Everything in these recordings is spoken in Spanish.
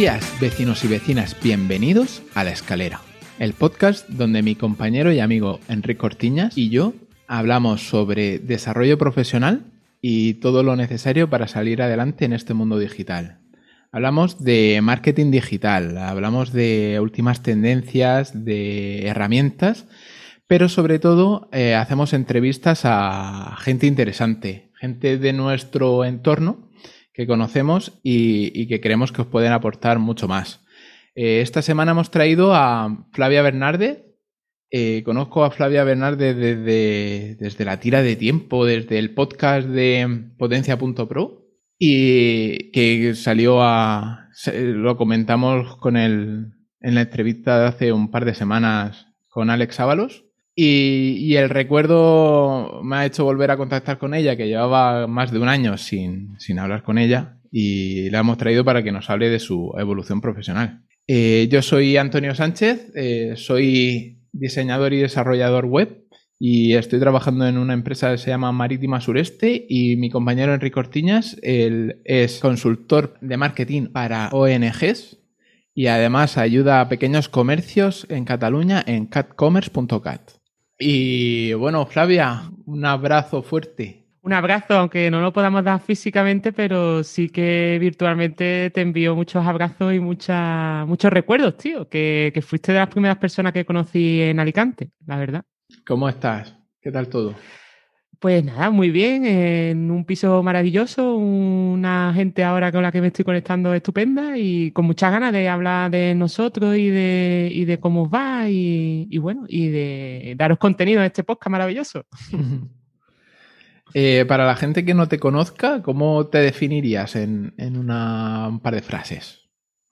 días, vecinos y vecinas, bienvenidos a La Escalera, el podcast donde mi compañero y amigo Enrique Cortiñas y yo hablamos sobre desarrollo profesional y todo lo necesario para salir adelante en este mundo digital. Hablamos de marketing digital, hablamos de últimas tendencias, de herramientas, pero sobre todo eh, hacemos entrevistas a gente interesante, gente de nuestro entorno que conocemos y, que creemos que os pueden aportar mucho más. Eh, esta semana hemos traído a Flavia Bernarde. Eh, conozco a Flavia Bernarde desde, desde la tira de tiempo, desde el podcast de potencia.pro y que salió a... Lo comentamos con el, en la entrevista de hace un par de semanas con Alex Ábalos. Y, el recuerdo me ha hecho volver a contactar con ella, que llevaba más de un año sin, hablar con ella, y la hemos traído para que nos hable de su evolución profesional. Eh, yo soy Antonio Sánchez, eh, soy diseñador y desarrollador web y estoy trabajando en una empresa que se llama Marítima Sureste y mi compañero Enrique Ortiñas él es consultor de marketing para ONGs y además ayuda a pequeños comercios en Cataluña en catcommerce.cat. Y bueno, Flavia, un abrazo fuerte. Un abrazo, aunque no lo podamos dar físicamente, pero sí que virtualmente te envío muchos abrazos y muchos recuerdos, tío, que, que fuiste de las primeras personas que conocí en Alicante, la verdad. ¿Cómo estás? ¿Qué tal todo? Pues nada, muy bien, en un piso maravilloso, una gente ahora con la que me estoy conectando estupenda y con muchas ganas de hablar de nosotros y de, y de cómo os va y, bueno, y de daros contenido en este podcast maravilloso. Eh, para la gente que no te conozca, ¿cómo te definirías en, una, un par de frases?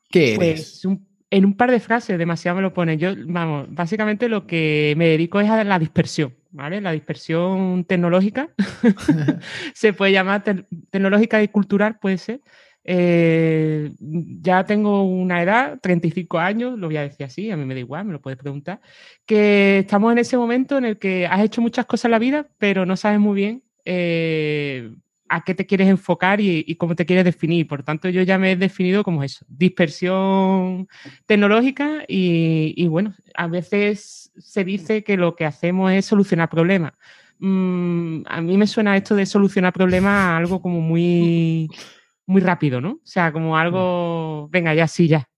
¿Qué eres? Pues en un par de frases, demasiado me lo pone. Yo, vamos, básicamente lo que me dedico es a la dispersión. ¿vale? La dispersión tecnológica, se puede llamar tecnológica y cultural, puede ser. Eh, ya tengo una edad, 35 años, lo voy a decir así, a mí me da igual, me lo puedes preguntar, que estamos en ese momento en el que has hecho muchas cosas en la vida, pero no sabes muy bien eh, a qué te quieres enfocar y, cómo te quieres definir. Por tanto, yo ya me he definido como eso, dispersión tecnológica y, bueno, a veces se dice que lo que hacemos es solucionar problemas. Mm, a mí me suena esto de solucionar problemas algo como muy, muy rápido, ¿no? O sea, como algo, venga, ya sí, ya.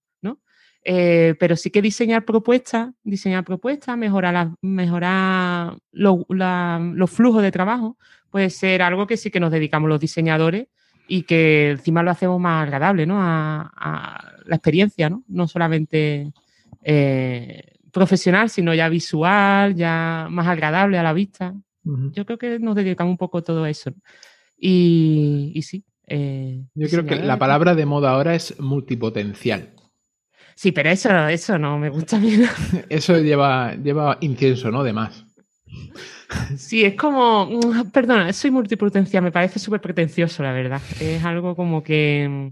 Eh, pero sí que diseñar propuestas, diseñar propuestas, mejorar, mejorar los flujos de trabajo, puede ser algo que sí que nos dedicamos los diseñadores y que encima lo hacemos más agradable, ¿no? A, la experiencia, ¿no? No solamente eh, profesional, sino ya visual, ya más agradable a la vista. Yo creo que nos dedicamos un poco a todo eso. Y, sí. Eh, Yo creo que la palabra de moda ahora es multipotencial. Sí, pero eso, eso no me gusta a mí. eso lleva, lleva incienso, ¿no? De más. Sí, es como, perdona, soy multipotencial, me parece súper pretencioso, la verdad. Es algo como que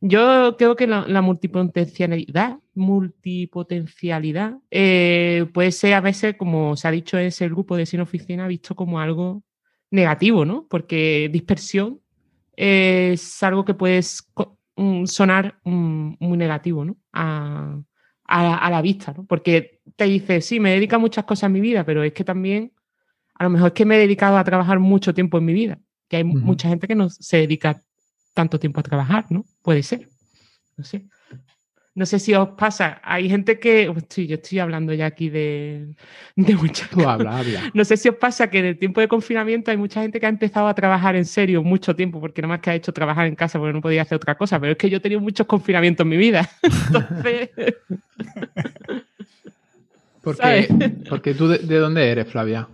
yo creo que la, multipotencialidad, multipotencialidad eh, puede ser a veces, como se ha dicho en ese grupo de sin oficina, visto como algo negativo, ¿no? Porque dispersión es algo que puede mm, sonar muy negativo, ¿no? A, a, la vista, ¿no? Porque te dice, sí, me dedica a muchas cosas en mi vida, pero es que también a lo mejor es que me he dedicado a trabajar mucho tiempo en mi vida, que hay mucha gente que no se dedica tanto tiempo a trabajar, ¿no? Puede ser. No sé. No sé si os pasa, hay gente que, sí, yo estoy hablando ya aquí de, de muchas No sé si os pasa que en el tiempo de confinamiento hay mucha gente que ha empezado a trabajar en serio mucho tiempo, porque nada más que ha hecho trabajar en casa porque no podía hacer otra cosa, pero es que yo he tenido muchos confinamientos en mi vida. Entonces... porque, porque tú, de, dónde eres, Flavia?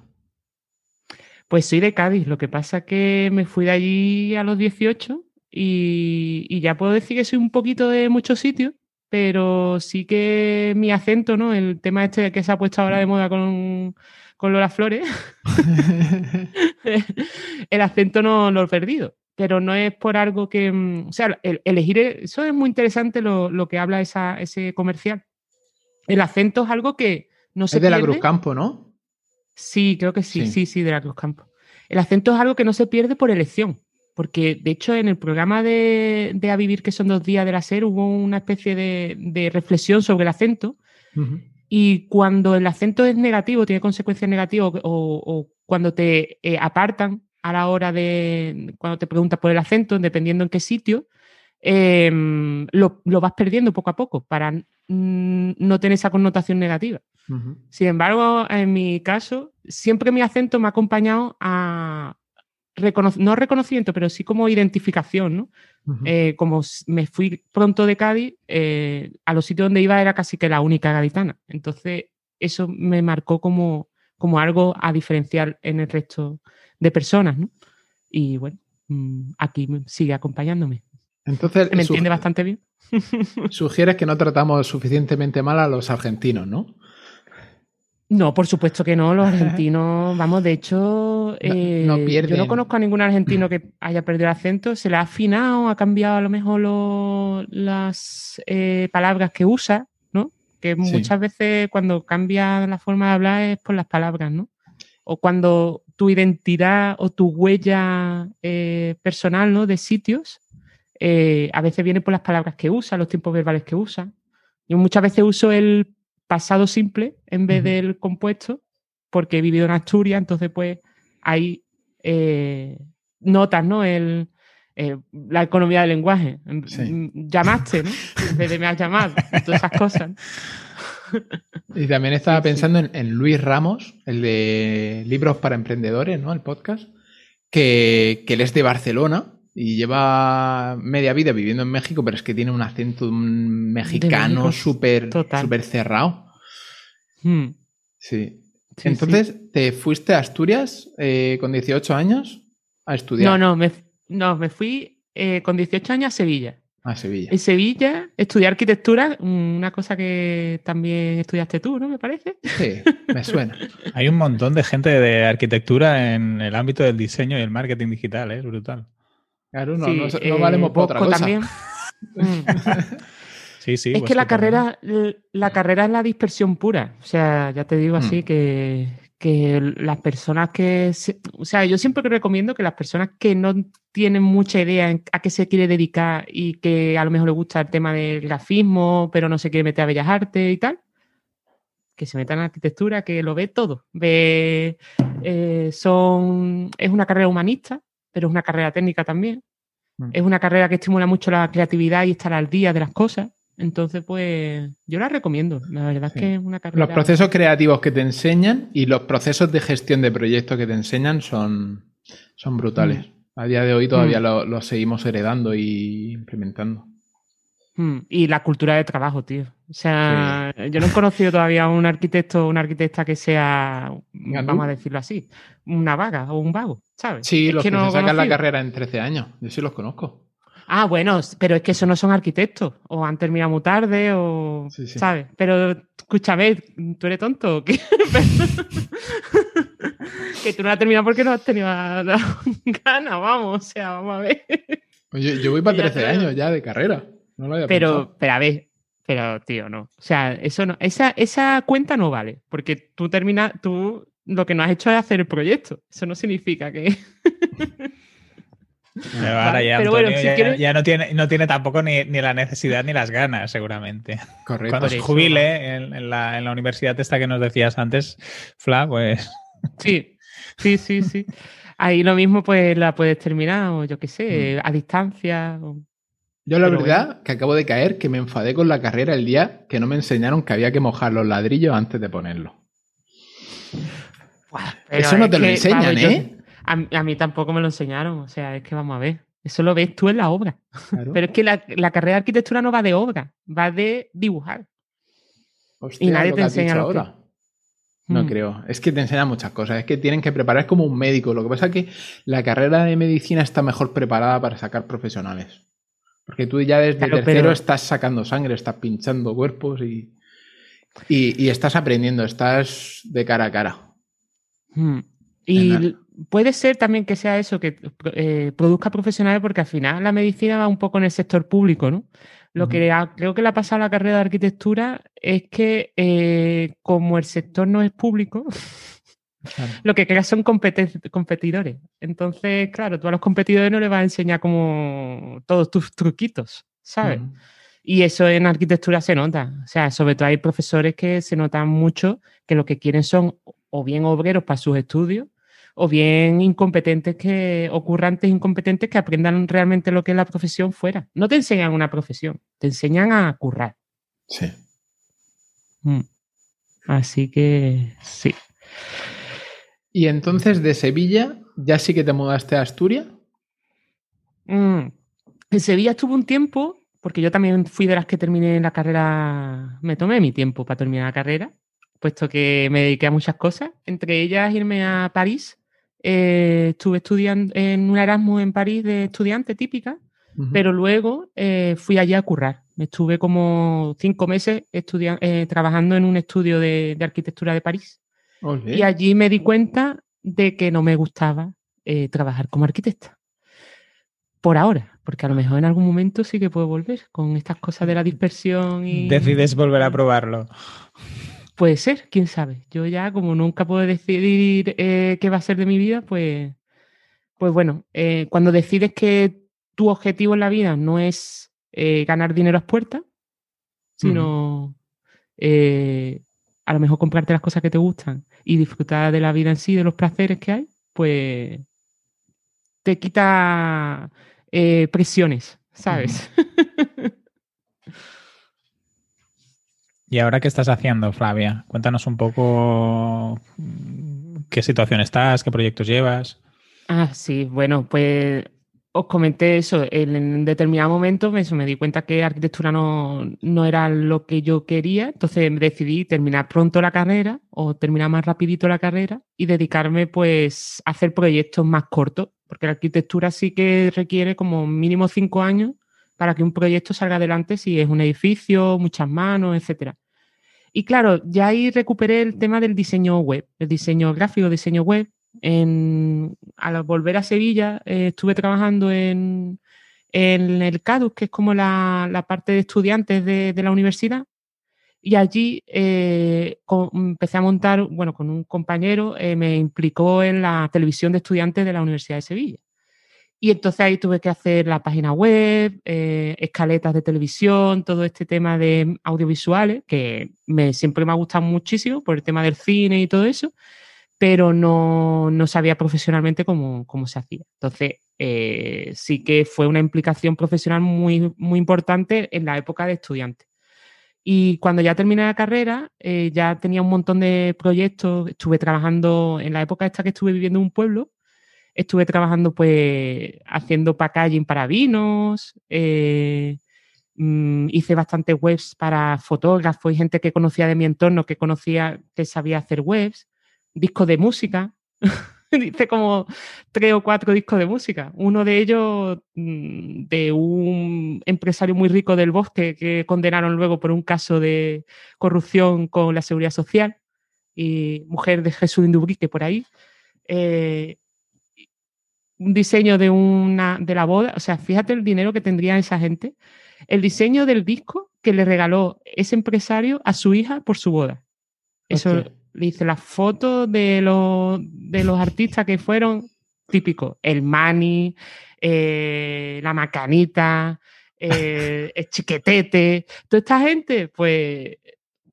Pues soy de Cádiz, lo que pasa que me fui de allí a los 18 y, y ya puedo decir que soy un poquito de muchos sitios, pero sí que mi acento, ¿no? El tema este que se ha puesto ahora de moda con, con Lola Flores, el acento no, lo he perdido. Pero no es por algo que. mm, O sea, el- elegir. Eso es muy interesante lo, lo que habla esa, ese comercial. El acento es algo que no se Es de la pierde. Cruz Campo, ¿no? Sí, creo que sí, Sí. sí, sí, de la Cruz Campo. El acento es algo que no se pierde por elección, porque de hecho en el programa de, de A Vivir, que son dos días de la SER, hubo una especie de, de reflexión sobre el acento. Y cuando el acento es negativo, tiene consecuencias negativas o, o cuando te eh, apartan a la hora de, cuando te preguntas por el acento, dependiendo en qué sitio, eh, lo, lo vas perdiendo poco a poco para mm, no tener esa connotación negativa. Sin embargo, en mi caso, siempre mi acento me ha acompañado a recono- no reconocimiento, pero sí como identificación, ¿no? Eh, como me fui pronto de Cádiz, eh, a los sitios donde iba era casi que la única gaditana. Entonces, eso me marcó como, como algo a diferenciar en el resto de personas, ¿no? Y bueno, mm, aquí sigue acompañándome. Entonces, ¿Me entiende bastante bien? sugieres que no tratamos suficientemente mal a los argentinos, ¿no? No, por supuesto que no. Los argentinos, vamos, de hecho, eh, no yo pierden. no conozco a ningún argentino que haya perdido el acento. Se le ha afinado, ha cambiado a lo mejor lo- las eh, palabras que usa, ¿no? Que Sí. muchas veces cuando cambia la forma de hablar es por las palabras, ¿no? O cuando tu identidad o tu huella eh, personal, ¿no? De sitios, eh, a veces viene por las palabras que usa, los tiempos verbales que usa. Yo muchas veces uso el pasado simple en vez del compuesto, porque he vivido en Asturias, entonces pues hay eh, notas, ¿no? El, eh, la economía del lenguaje. Sí. Mm, Llamaste, ¿no? En vez de me has llamado. Todas esas cosas. Y también estaba pensando en, en Luis Ramos, el de Libros para Emprendedores, ¿no? El podcast, que, que él es de Barcelona y lleva media vida viviendo en México, pero es que tiene un acento mexicano súper súper cerrado. Mm, Sí. Sí, Entonces, ¿te fuiste a Asturias eh, con 18 años a estudiar? No, no, me, no, me fui eh, con 18 años a Sevilla. A Sevilla. En Sevilla estudié arquitectura, una cosa que también estudiaste tú, ¿no? Me parece. Sí, me suena. Hay un montón de gente de arquitectura en el ámbito del diseño y el marketing digital, ¿eh? es brutal. Claro, no, Sí, no, no eh, valemos por otra cosa. también. Sí, sí. es que Bosco la carrera, la carrera es la dispersión pura. O sea, ya te digo así Mm. que, que las personas que. se- o sea, yo siempre recomiendo que las personas que no tienen mucha idea en a qué se quiere dedicar y que a lo mejor le gusta el tema del grafismo, pero no se quiere meter a bellas artes y tal, que se metan en arquitectura, que lo ve todo. Ve. eh, son. Es una carrera humanista, pero es una carrera técnica también. Mm. Es una carrera que estimula mucho la creatividad y estar al día de las cosas. Entonces, pues, yo la recomiendo. La verdad Sí. es que es una carrera. Los procesos creativos que te enseñan y los procesos de gestión de proyectos que te enseñan son, son brutales. A día de hoy todavía Mm. lo- los seguimos heredando y implementando. Mm, Y la cultura de trabajo, tío. O sea, yo no he conocido todavía a un arquitecto o una arquitecta que sea, ¿Gandul? vamos a decirlo así, una vaga o un vago, ¿sabes? Sí, Es los que, no se sacan la carrera en 13 años. Yo sí los conozco. Ah, bueno, pero es que eso no son arquitectos. O han terminado muy tarde, o. Sí, sí. ¿Sabes? Pero escúchame, ¿tú eres tonto o qué? que tú no has terminado porque no has tenido la- ganas, vamos. O sea, vamos a ver. Yo, yo voy para Ya 13 te veo. años ya de carrera. No lo había Pero, pensado. pero a ver, pero tío, no. O sea, eso no, esa, esa cuenta no vale. Porque tú terminas, tú lo que no has hecho es hacer el proyecto. Eso no significa que. Pero ahora ya pero Antonio bueno, si ya, quieres- ya no, tiene, no tiene tampoco ni, ni la necesidad ni las ganas, seguramente. Correcto. Cuando se jubile en, en la, en la universidad esta que nos decías antes, Fla, pues Sí, sí, sí, sí. Ahí lo mismo, pues la puedes terminar, o yo qué sé, a distancia. o- Yo la Pero verdad que acabo de caer que me enfadé con la carrera el día que no me enseñaron que había que mojar los ladrillos antes de ponerlos. Eso no te lo que, enseñan, vamos, yo- ¿eh? A, mí- a mí tampoco me lo enseñaron, o sea, es que vamos a ver. Eso lo ves tú en la obra. Claro. Pero es que la, la carrera de arquitectura no va de obra, va de dibujar. Hostia, y nadie lo te enseña lo que- ahora. No Mm. creo. Es que te enseñan muchas cosas. Es que tienen que preparar como un médico. Lo que pasa es que la carrera de medicina está mejor preparada para sacar profesionales. Porque tú ya desde Claro, tercero pero- estás sacando sangre, estás pinchando cuerpos y, y, y estás aprendiendo, estás de cara a cara. Mm. Y puede ser también que sea eso, que eh, produzca profesionales, porque al final la medicina va un poco en el sector público, ¿no? Lo que creo que le ha pasado a la carrera de arquitectura es que eh, como el sector no es público, lo que creas son competidores. Entonces, claro, tú a los competidores no les vas a enseñar como todos tus truquitos, ¿sabes? Y eso en arquitectura se nota. O sea, sobre todo hay profesores que se notan mucho que lo que quieren son o bien obreros para sus estudios o bien incompetentes que, o currantes incompetentes que aprendan realmente lo que es la profesión fuera. No te enseñan una profesión, te enseñan a currar. Sí. Mm. Así que sí. Y entonces de Sevilla, ¿ya sí que te mudaste a Asturias? Mm. En Sevilla estuve un tiempo, porque yo también fui de las que terminé la carrera, me tomé mi tiempo para terminar la carrera, puesto que me dediqué a muchas cosas, entre ellas irme a París eh, estuve estudiando en un Erasmus en París de estudiante típica, pero luego eh, fui allí a currar. Estuve como cinco meses eh, trabajando en un estudio de, arquitectura de París. Y allí me di cuenta de que no me gustaba trabajar como arquitecta. Por ahora, porque a lo mejor en algún momento sí que puedo volver con estas cosas de la dispersión y... Decides volver a probarlo. Puede ser, quién sabe. Yo ya, como nunca puedo decidir eh, qué va a ser de mi vida, pues, pues bueno, eh, cuando decides que tu objetivo en la vida no es eh, ganar dinero a puertas, sino a lo mejor comprarte las cosas que te gustan y disfrutar de la vida en sí, de los placeres que hay, pues te quita presiones, ¿sabes? ¿Y ahora qué estás haciendo, Flavia? Cuéntanos un poco qué situación estás, qué proyectos llevas. Ah, sí, bueno, pues os comenté eso. En determinado momento me, di cuenta que arquitectura no, no, era lo que yo quería, entonces decidí terminar pronto la carrera o terminar más rapidito la carrera y dedicarme pues a hacer proyectos más cortos, porque la arquitectura sí que requiere como mínimo cinco años para que un proyecto salga adelante si es un edificio, muchas manos, etc. Y claro, ya ahí recuperé el tema del diseño web, el diseño gráfico, diseño web. al volver a Sevilla eh, estuve trabajando en, el CADUS, que es como la, parte de estudiantes de, la universidad. Y allí eh, empecé a montar, bueno, con un compañero, eh, me implicó en la televisión de estudiantes de la Universidad de Sevilla. Y entonces ahí tuve que hacer la página web, eh, escaletas de televisión, todo este tema de audiovisuales, que me, siempre me ha gustado muchísimo por el tema del cine y todo eso, pero no, sabía profesionalmente cómo, se hacía. Entonces, eh, sí que fue una implicación profesional muy, muy importante en la época de estudiante. Y cuando ya terminé la carrera, eh, ya tenía un montón de proyectos, estuve trabajando en la época esta que estuve viviendo en un pueblo, estuve trabajando pues haciendo packaging para vinos, eh, mm, hice bastantes webs para fotógrafos y gente que conocía de mi entorno, que conocía, que sabía hacer webs, discos de música. hice como tres o cuatro discos de música. Uno de ellos mm, de un empresario muy rico del bosque que condenaron luego por un caso de corrupción con la seguridad social y mujer de Jesús Indubrique por ahí. Eh, un diseño de una de la boda, o sea, fíjate el dinero que tendría esa gente, el diseño del disco que le regaló ese empresario a su hija por su boda. Eso le hice las fotos de los, de los artistas que fueron típicos, el Mani, eh, la Macanita, eh, el Chiquetete, toda esta gente, pues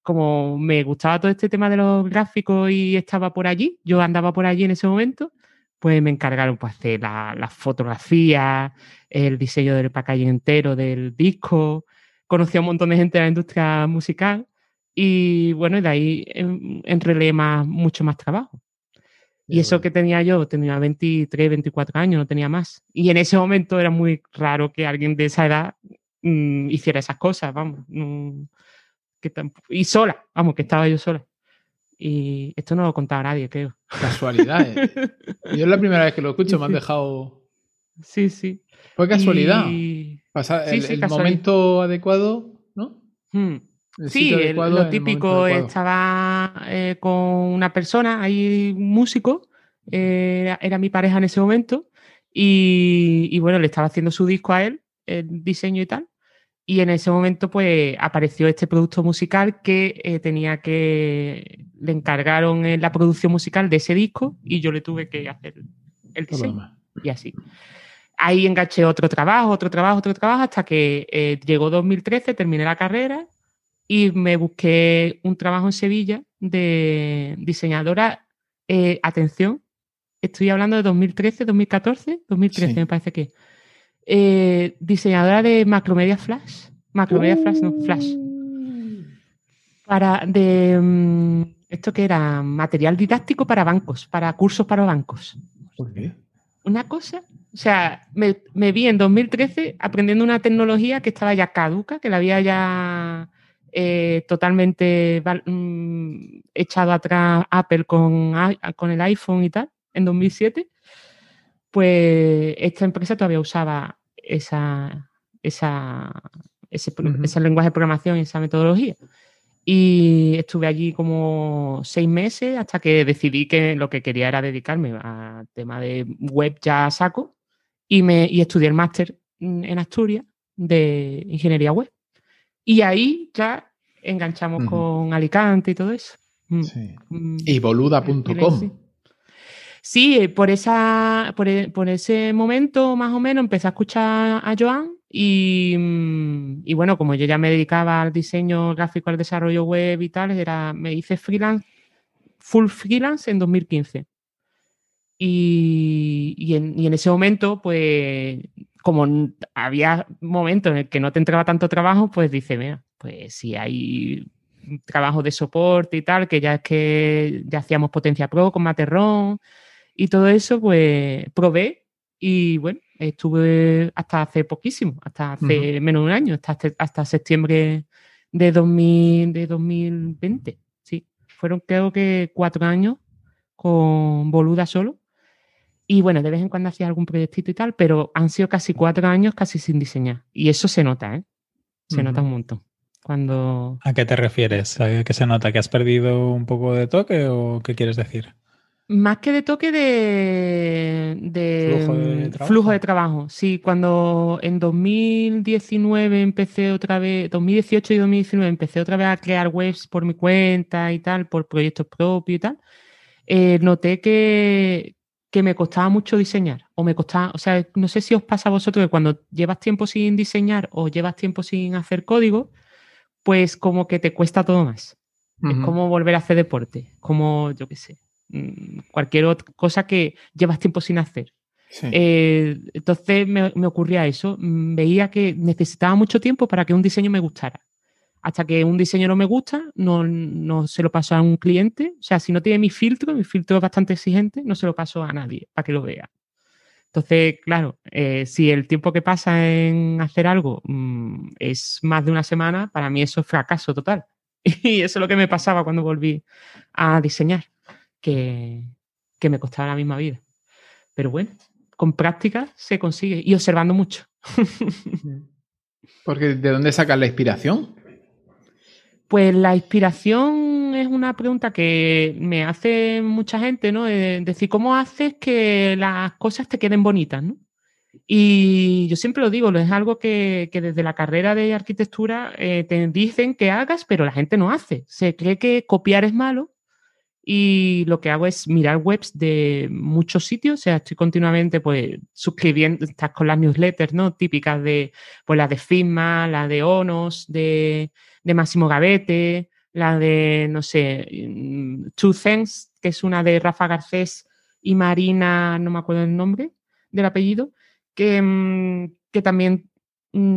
como me gustaba todo este tema de los gráficos y estaba por allí, yo andaba por allí en ese momento, pues me encargaron pues, hacer la, la fotografía, el diseño del packaging entero del disco. Conocí a un montón de gente de la industria musical y bueno, de ahí enrelé más, mucho más trabajo. Y eso que tenía yo, tenía 23, 24 años, no tenía más. Y en ese momento era muy raro que alguien de esa edad mm, hiciera esas cosas, vamos. y sola, vamos, que estaba yo sola. Y esto no lo contaba nadie, creo. Casualidad. ¿eh? Yo es la primera vez que lo escucho, me han dejado. Sí, sí. Fue casualidad. Pasar el, momento adecuado, ¿no? Hmm. sí, lo típico, estaba eh, con una persona, ahí un músico, eh, era mi pareja en ese momento, y, bueno, le estaba haciendo su disco a él, el diseño y tal. Y en ese momento, pues apareció este producto musical que eh, tenía que. Le encargaron en la producción musical de ese disco y yo le tuve que hacer el diseño. Y así. Ahí enganché otro trabajo, otro trabajo, otro trabajo, hasta que eh, llegó 2013, terminé la carrera y me busqué un trabajo en Sevilla de diseñadora. Eh, atención, estoy hablando de 2013, 2014, 2013 me parece que. Eh, diseñadora de Macromedia Flash. Macromedia Flash, no, Flash. Para de mm, esto que era material didáctico para bancos, para cursos para bancos. ¿Por qué? Una cosa, o sea, me, vi en 2013 aprendiendo una tecnología que estaba ya caduca, que la había ya eh, totalmente mm, echado atrás Apple con, con el iPhone y tal en 2007, pues esta empresa todavía usaba esa, esa, ese, lenguaje de programación y esa metodología. Y estuve allí como seis meses hasta que decidí que lo que quería era dedicarme al tema de web ya saco y, me, y estudié el máster en Asturias de ingeniería web. Y ahí ya enganchamos con Alicante y todo eso. Mm. Sí. Mm. Y boluda.com. Sí, eh, por, esa, e, por, ese momento más o menos empecé a escuchar a Joan y, mm, y, bueno, como yo ya me dedicaba al diseño gráfico, al desarrollo web y tal, era, me hice freelance, full freelance en 2015. Y, y, en, y en ese momento, pues como había momentos en el que no te entraba tanto trabajo, pues dice, mira, pues si hay trabajo de soporte y tal, que ya es que ya hacíamos Potencia Pro con Materrón, y todo eso, pues probé y bueno, estuve hasta hace poquísimo, hasta hace menos de un año, hasta, hasta septiembre de, 2000, de 2020. Sí, fueron creo que cuatro años con Boluda solo. Y bueno, de vez en cuando hacía algún proyectito y tal, pero han sido casi cuatro años casi sin diseñar. Y eso se nota, ¿eh? Se nota un montón. Cuando... ¿A qué te refieres? ¿A qué se nota? ¿Que has perdido un poco de toque o qué quieres decir? Más que de toque de, flujo, de trabajo. Sí, cuando en 2019 empecé otra vez, 2018 y 2019 empecé otra vez a crear webs por mi cuenta y tal, por proyectos propios y tal, eh, noté que, que me costaba mucho diseñar. O me costaba, o sea, no sé si os pasa a vosotros que cuando llevas tiempo sin diseñar o llevas tiempo sin hacer código, pues como que te cuesta todo más. Es como volver a hacer deporte, como yo qué sé Mm, cualquier otra cosa que llevas tiempo sin hacer. Eh, entonces me, ocurría eso. Mm, veía que necesitaba mucho tiempo para que un diseño me gustara. Hasta que un diseño no me gusta, no, se lo paso a un cliente. O sea, si no tiene mi filtro, mi filtro es bastante exigente, no se lo paso a nadie para que lo vea. Entonces, claro, eh, si el tiempo que pasa en hacer algo mm, es más de una semana, para mí eso es fracaso total. Y eso es lo que me pasaba cuando volví a diseñar que, me costaba la misma vida. Pero bueno, con práctica se consigue y observando mucho. Porque ¿de dónde sacas la inspiración? Pues la inspiración es una pregunta que me hace mucha gente, ¿no? decir, ¿cómo haces que las cosas te queden bonitas, ¿no? Y yo siempre lo digo, es algo que, desde la carrera de arquitectura eh, te dicen que hagas, pero la gente no hace. Se cree que copiar es malo y lo que hago es mirar webs de muchos sitios, o sea, estoy continuamente pues suscribiendo, estás con las newsletters, ¿no? Típicas de, pues la de Figma, la de Onos, de, de Máximo Gavete, la de, no sé, mm, Two Things, que es una de Rafa Garcés y Marina, no me acuerdo el nombre del apellido, que, mm, que también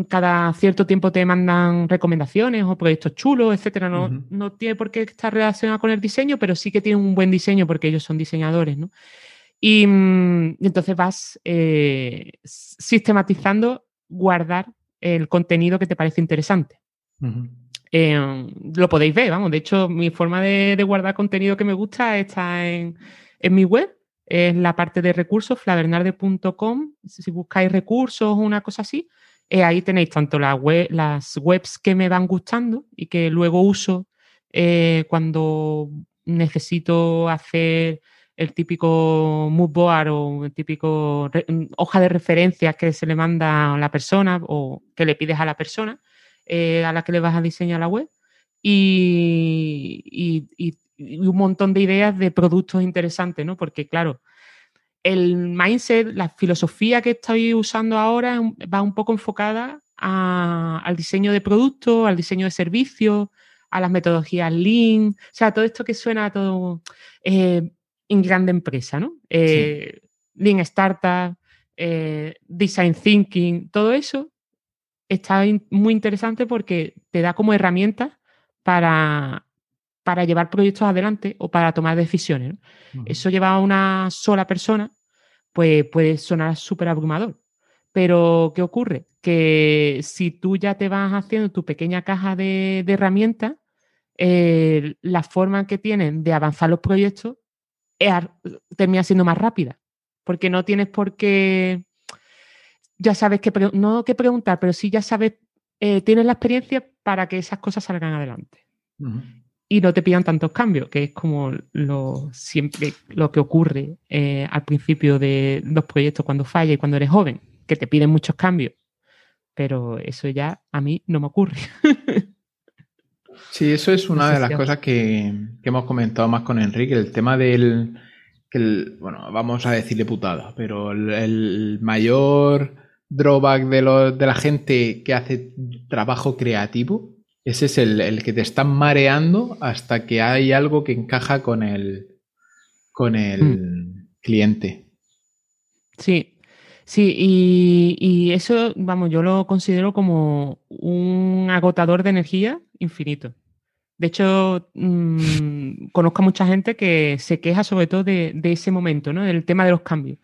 cada cierto tiempo te mandan recomendaciones o proyectos chulos, etcétera. No, no tiene por qué estar relacionado con el diseño, pero sí que tiene un buen diseño porque ellos son diseñadores, ¿no? Y, mm, entonces vas eh, sistematizando guardar el contenido que te parece interesante. Eh, lo podéis ver, vamos. De hecho, mi forma de, guardar contenido que me gusta está en, en mi web. Es la parte de recursos, flavernarde.com. Si buscáis recursos o una cosa así, Eh, ahí tenéis tanto las webs que me van gustando y que luego uso eh, cuando necesito hacer el típico mood board o el típico mm, hoja de referencias que se le manda a la persona o que le pides a la persona eh, a la que le vas a diseñar la web y, un montón de ideas de productos interesantes, ¿no? Porque claro, el mindset, la filosofía que estoy usando ahora va un poco enfocada al diseño de productos, al diseño de servicios, a las metodologías Lean, o sea, todo esto que suena a todo eh, en grande empresa, ¿no? Eh, Lean Startup, eh, Design Thinking, todo eso está muy interesante porque te da como herramientas para, para llevar proyectos adelante o para tomar decisiones. Eso lleva a una sola persona, pues puede sonar súper abrumador. Pero, ¿qué ocurre? Que si tú ya te vas haciendo tu pequeña caja de, herramientas, eh, la forma que tienen de avanzar los proyectos termina siendo más rápida. Porque no tienes por qué, ya sabes que, no que preguntar, pero sí ya sabes, eh, tienes la experiencia para que esas cosas salgan adelante. Y no te pidan tantos cambios, que es como lo, siempre lo que ocurre eh, al principio de los proyectos cuando falla y cuando eres joven que te piden muchos cambios. Pero eso ya a mí no me ocurre. sí, eso es una de las cosas que, hemos comentado más con Enrique, el tema del, que bueno, vamos a decirle putada, pero el, mayor drawback de, de, la gente que hace trabajo creativo, ese es el, que te están mareando hasta que hay algo que encaja con el, con el mm. cliente. Sí, Sí, y, eso, vamos, yo lo considero como un agotador de energía infinito. De hecho, mm, conozco a mucha gente que se queja sobre todo de, ese momento, ¿no? Del tema de los cambios.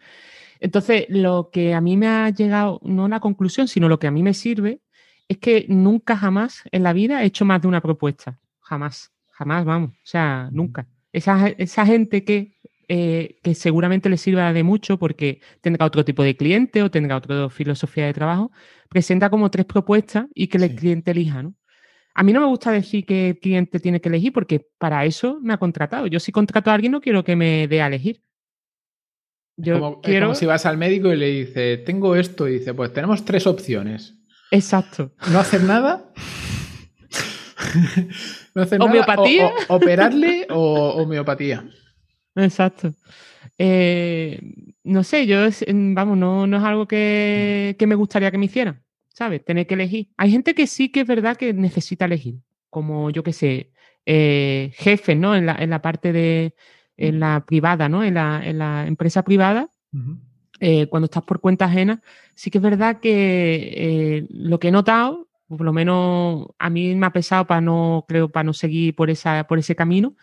Entonces, lo que a mí me ha llegado, no la conclusión, sino lo que a mí me sirve, es que nunca jamás en la vida he hecho más de una propuesta. Jamás, jamás, vamos. O sea, nunca. Esa, esa gente que eh, que seguramente le sirva de mucho porque tendrá otro tipo de cliente o tendrá otra filosofía de trabajo, presenta como tres propuestas y que el cliente elija, ¿no? A mí no me gusta decir que el cliente tiene que elegir porque para eso me ha contratado. Yo si contrato a alguien no quiero que me dé a elegir. Yo como, quiero... como si vas al médico y le dice, tengo esto, y dice, pues tenemos tres opciones. Exacto. No hacer nada. no hacer ¿Homeopatía? operarle o homeopatía. Exacto. Eh, no sé, yo, vamos, no, no es algo que, me gustaría que me hicieran, ¿sabes? Tener que elegir. Hay gente que sí que es verdad que necesita elegir, como yo que sé, eh, jefes, ¿no? En la, en la parte de, en la privada, ¿no? En la, en la empresa privada, eh, cuando estás por cuenta ajena, sí que es verdad que lo que he notado, por lo menos a mí me ha pesado para no, creo, para no seguir por, esa, por ese camino,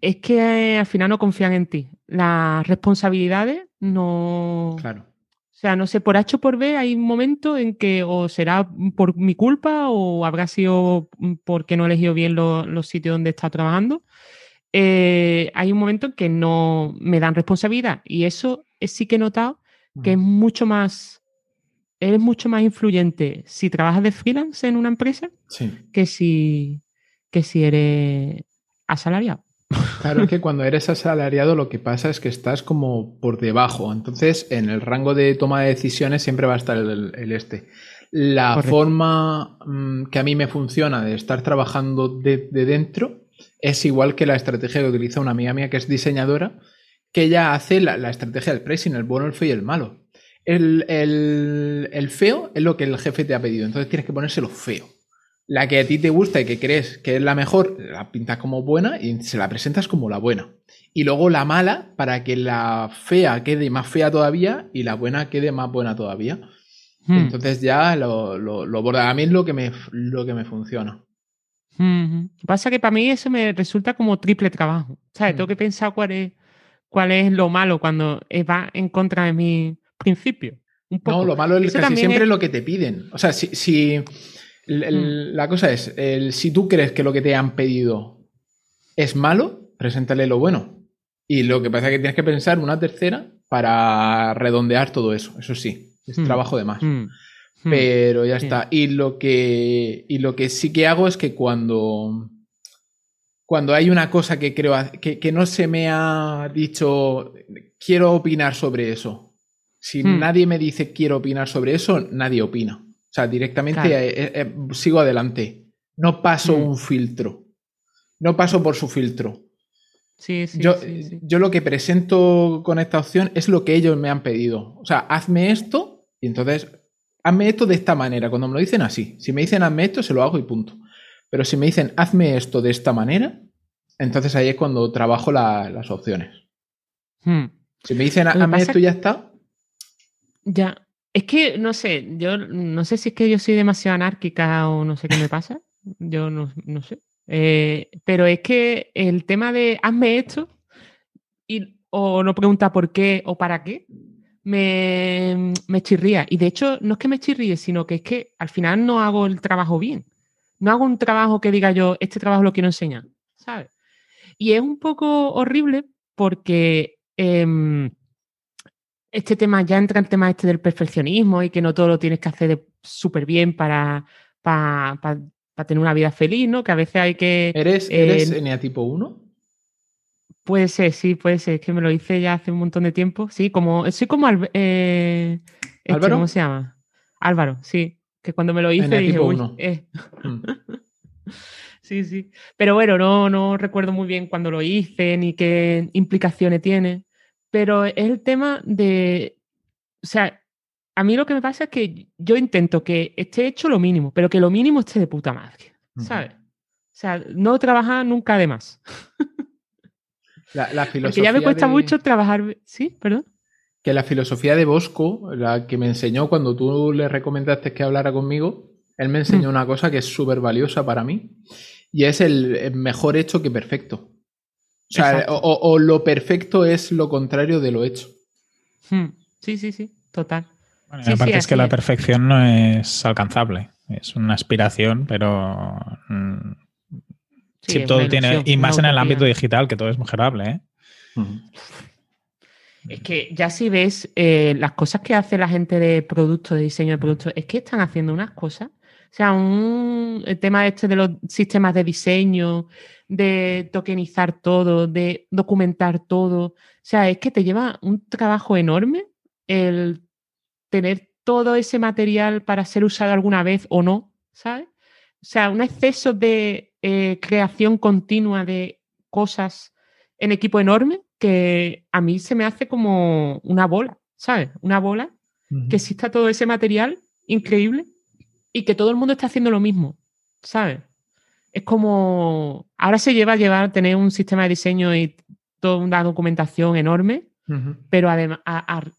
es que al final no confían en ti. Las responsabilidades no. Claro. O sea, no sé, por H o por B hay un momento en que o será por mi culpa o habrá sido porque no he elegido bien los, sitios donde he estado trabajando. Eh, hay un momento en que no me dan responsabilidad y eso sí que he notado que es mucho más, eres mucho más influyente si trabajas de freelance en una empresa que, si, que si eres asalariado. Claro, es que cuando eres asalariado lo que pasa es que estás como por debajo. Entonces, en el rango de toma de decisiones siempre va a estar el, este. La forma mm, que a mí me funciona de estar trabajando de, dentro es igual que la estrategia que utiliza una amiga mía que es diseñadora, que ella hace la, estrategia del pricing, el bueno, el feo y el malo. El, el feo es lo que el jefe te ha pedido, entonces tienes que ponérselo feo la que a ti te gusta y que crees que es la mejor, la pintas como buena y se la presentas como la buena. Y luego la mala para que la fea quede más fea todavía y la buena quede más buena todavía. Hmm. Entonces ya lo, lo, borda. A mí es lo que me, lo que me funciona. Hmm. Pasa que para mí eso me resulta como triple trabajo. ¿Sabes? Hmm. Tengo que pensar cuál es, cuál es lo malo cuando va en contra de mi principio. No, lo malo es casi siempre lo que te piden. O sea, si, si Hmm. La cosa es, si tú crees que lo que te han pedido es malo, preséntale lo bueno. Y lo que pasa es que tienes que pensar una tercera para redondear todo eso. Eso sí, es hmm. trabajo de más. Hmm. Pero ya está. Y lo que. Y lo que sí que hago es que cuando. Cuando hay una cosa que creo que, que no se me ha dicho. Quiero opinar sobre eso. Si Hmm. nadie me dice quiero opinar sobre eso, nadie opina. O sea, directamente Claro. eh, eh, eh, sigo adelante. No paso Hmm. un filtro. No paso por su filtro. Sí, sí, yo, sí, sí. yo lo que presento con esta opción es lo que ellos me han pedido. O sea, hazme esto y entonces hazme esto de esta manera. Cuando me lo dicen así, si me dicen hazme esto, se lo hago y punto. Pero si me dicen hazme esto de esta manera, entonces ahí es cuando trabajo la- las opciones. Hmm. Si me dicen hazme esto y ya está, Ya. Es que, no sé, yo no sé si es que yo soy demasiado anárquica o no sé qué me pasa. Yo no, no sé. Eh, pero es que el tema de hazme esto y, o no pregunta por qué o para qué, me, me chirría. Y de hecho, no es que me chirríe, sino que es que al final no hago el trabajo bien. No hago un trabajo que diga yo, este trabajo lo quiero enseñar, ¿sabes? Y es un poco horrible porque em, este tema ya entra el tema este del perfeccionismo y que no todo lo tienes que hacer súper bien para, para, para- para tener una vida feliz, ¿no? Que a veces hay que... ¿eres, eh, eres eneatipo 1? Puede ser, sí, puede ser. Es que me lo hice ya hace un montón de tiempo. Sí, como... Soy como... Eh, este, ¿Álvaro? ¿Cómo se llama? Álvaro, sí. Que cuando me lo hice dije, uy, eh, Mm. Sí, sí. Pero bueno, no, no recuerdo muy bien cuándo lo hice ni qué implicaciones tiene. Pero es el tema de. O sea, a mí lo que me pasa es que yo intento que esté hecho lo mínimo, pero que lo mínimo esté de puta madre. ¿Sabes? O sea, no trabajar nunca de más. La, la Porque filosofía ya me cuesta de- mucho trabajar. ¿Sí? ¿Perdón? Que la filosofía de Bosco, la que me enseñó cuando tú le recomendaste que hablara conmigo, él me enseñó Mm. una cosa que es súper valiosa para mí y es el, el mejor hecho que perfecto. O sea, Exacto. o, o- o lo perfecto es lo contrario de lo hecho. Hmm. Sí, sí, sí. Total. Bueno, y Sí, es que la perfección no es alcanzable. Es una aspiración, pero mm, Sí, es todo tiene. Y más en el ámbito digital, que todo es mejorable, ¿eh? Es que ya si ves eh, las cosas que hace la gente de producto, de diseño de productos, es que están haciendo unas cosas. O sea, un, el tema este de los sistemas de diseño, de tokenizar todo, de documentar todo. O sea, es que te lleva un trabajo enorme el tener todo ese material para ser usado alguna vez o no, ¿sabes? O sea, un exceso de eh, creación continua de cosas en equipo enorme que a mí se me hace como una bola, ¿sabes? Una bola que exista todo ese material increíble y que todo el mundo está haciendo lo mismo, ¿sabes? Es como, ahora se lleva a llevar tener un sistema de diseño y toda una documentación enorme, pero, además,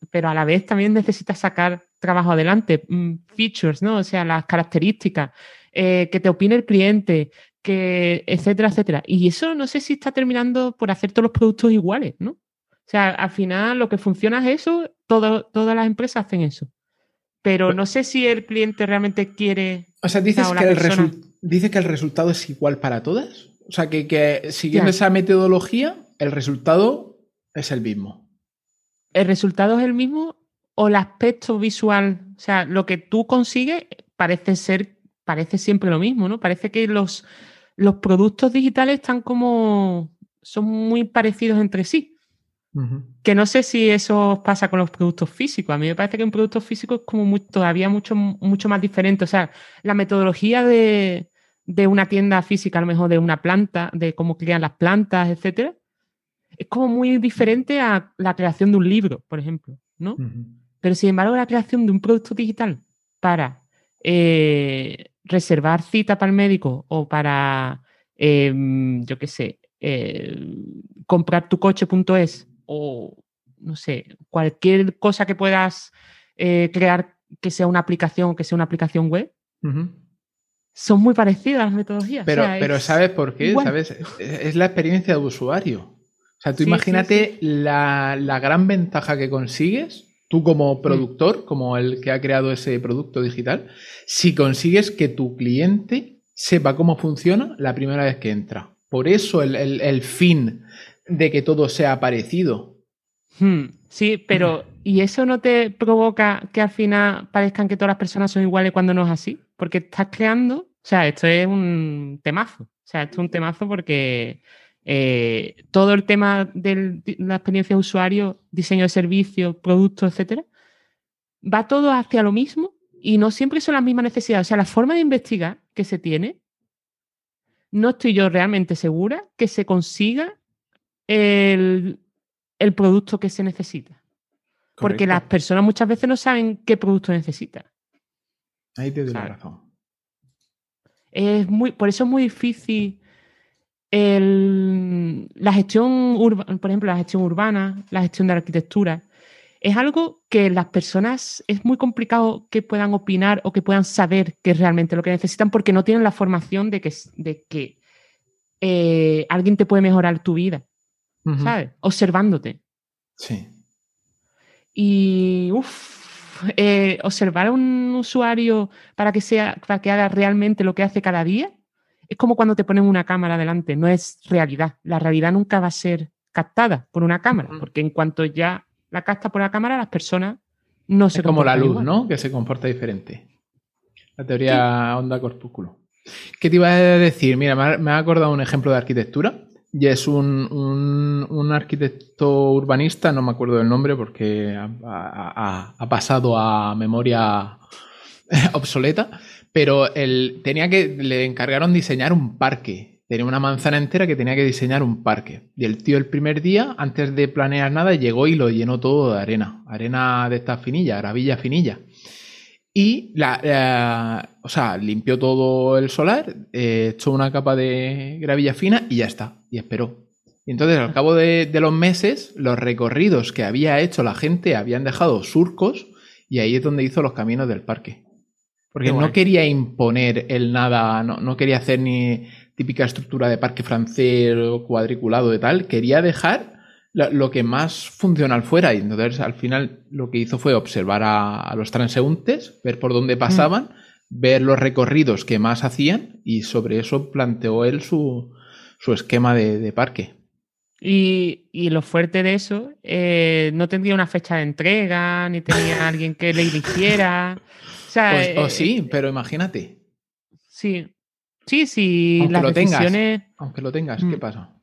pero a la vez también necesitas sacar trabajo adelante, mm, features, ¿no? O sea, las características, eh, que te opine el cliente, que etcétera, etcétera. Y eso no sé si está terminando por hacer todos los productos iguales, ¿no? O sea, al final lo que funciona es eso, todo- todas las empresas hacen eso. Pero no sé si el cliente realmente quiere... O sea, dices o que, el persona. que el resultado es igual para todas. O sea, que, que siguiendo Ya. esa metodología, el resultado es el mismo. ¿El resultado es el mismo o el aspecto visual? O sea, lo que tú consigues parece ser, parece siempre lo mismo, ¿no? Parece que los, los productos digitales están como, son muy parecidos entre sí. Que no sé si eso pasa con los productos físicos. A mí me parece que un producto físico es como muy- todavía mucho, mucho más diferente. O sea, la metodología de, de una tienda física, a lo mejor de una planta, de cómo crean las plantas, etcétera, es como muy diferente a la creación de un libro, por ejemplo, ¿no? Pero sin embargo, la creación de un producto digital para eh, reservar cita para el médico o para, eh, yo qué sé, eh, comprar tu coche.es o, no sé, cualquier cosa que puedas eh, crear que sea una aplicación, que sea una aplicación web, son muy parecidas las metodologías. Pero, O sea, pero es- ¿sabes por qué? ¿Sabes? Es la experiencia de usuario. O sea, tú Sí, sí, imagínate La, la gran ventaja que consigues, tú Mm. como productor, como el que ha creado ese producto digital, si consigues que tu cliente sepa cómo funciona la primera vez que entra. Por eso el, el- el fin de que todo sea parecido. Hmm, sí, pero ¿y eso no te provoca que al final parezcan que todas las personas son iguales cuando no es así? Porque estás creando, o sea, esto es un temazo. O sea, esto es un temazo porque eh, todo el tema de la experiencia de usuario, diseño de servicios, productos, etcétera, va todo hacia lo mismo y no siempre son las mismas necesidades. O sea, la forma de investigar que se tiene, no estoy yo realmente segura que se consiga el, el producto que se necesita. Porque las personas muchas veces no saben qué producto necesitan. Ahí te doy la razón. Es muy, por eso es muy difícil el, la gestión, por ejemplo, la gestión urbana, la gestión de arquitectura. Es algo que las personas es muy complicado que puedan opinar o que puedan saber qué es realmente lo que necesitan porque no tienen la formación de que, de que eh, alguien te puede mejorar tu vida. ¿sabes? Observándote. Sí. Y, uff, eh, observar a un usuario para que, sea, para que haga realmente lo que hace cada día es como cuando te ponen una cámara delante, no es realidad. La realidad nunca va a ser captada por una cámara, porque en cuanto ya la capta por la cámara, las personas no se Es como la luz, ¿no? Que se comporta diferente. La teoría onda corpúsculo. ¿Qué te iba a decir? Mira, me ha acordado un ejemplo de arquitectura y es un, un, arquitecto urbanista, no me acuerdo del nombre porque ha, pasado a memoria obsoleta, pero él tenía que, le encargaron diseñar un parque. Tenía una manzana entera que tenía que diseñar un parque. Y el tío el primer día, antes de planear nada, llegó y lo llenó todo de arena. Arena de esta finilla, gravilla finilla. Y la, eh, o sea, limpió todo el solar, eh, echó una capa de gravilla fina y ya está. Y esperó. Y entonces, al cabo de, los meses, los recorridos que había hecho la gente habían dejado surcos y ahí es donde hizo los caminos del parque. Porque no quería imponer el nada, no, no, quería hacer ni típica estructura de parque francés o cuadriculado de tal, quería dejar lo que más funcional fuera. Y entonces al final lo que hizo fue observar a, los transeúntes, ver por dónde pasaban, mm. ver los recorridos que más hacían y sobre eso planteó él su, esquema de, parque. Y, lo fuerte de eso, eh, no tendría una fecha de entrega, ni tenía alguien que le hiciera. O, sea, o, eh, sí, pero imagínate. Sí, sí, sí. Aunque lo tengas, aunque lo tengas, ¿qué mm. pasa?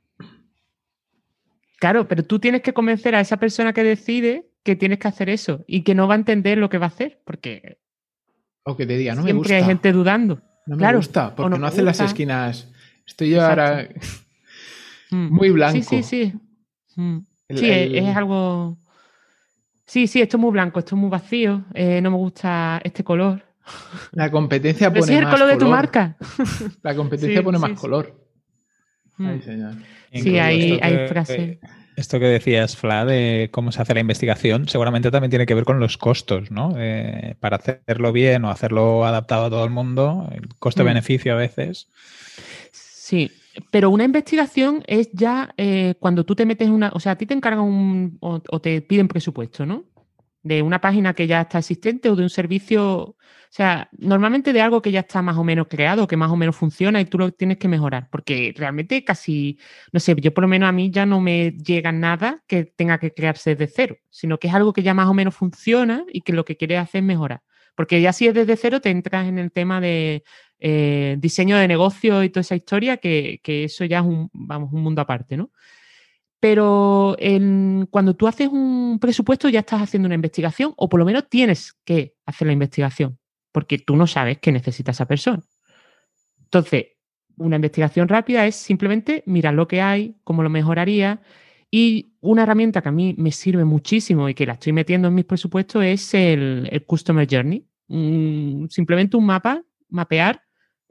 Claro, pero tú tienes que convencer a esa persona que decide que tienes que hacer eso y que no va a entender lo que va a hacer, porque. O que te diga, no me gusta. Siempre hay gente dudando. No me gusta, porque no, hace las esquinas. Estoy yo ahora mm. muy blanco. Sí, sí, sí. Mm. sí, es algo. Sí, sí, esto es muy blanco, esto es muy vacío. Eh, no me gusta este color. La competencia pone es el color, de tu marca. La competencia pone más color. Mm. Ay, señor. Sí, hay, hay frases. Esto que decías, Fla, de cómo se hace la investigación, seguramente también tiene que ver con los costos, ¿no? Eh, para hacerlo bien o hacerlo adaptado a todo el mundo, el coste-beneficio a veces. Sí, pero una investigación es ya eh, cuando tú te metes una. O sea, a ti te encargan un. o, te piden presupuesto, ¿no? De una página que ya está existente o de un servicio o sea, normalmente de algo que ya está más o menos creado, que más o menos funciona y tú lo tienes que mejorar, porque realmente casi, no sé, yo por lo menos a mí ya no me llega nada que tenga que crearse desde cero, sino que es algo que ya más o menos funciona y que lo que quieres hacer es mejorar. Porque ya si es desde cero te entras en el tema de eh, diseño de negocio y toda esa historia, que, eso ya es un, vamos, un mundo aparte, ¿no? Pero cuando tú haces un presupuesto ya estás haciendo una investigación o por lo menos tienes que hacer la investigación porque tú no sabes qué necesita esa persona. Entonces, una investigación rápida es simplemente mirar lo que hay, cómo lo mejoraría. Y una herramienta que a mí me sirve muchísimo y que la estoy metiendo en mis presupuestos es el, Customer Journey. simplemente un mapa, mapear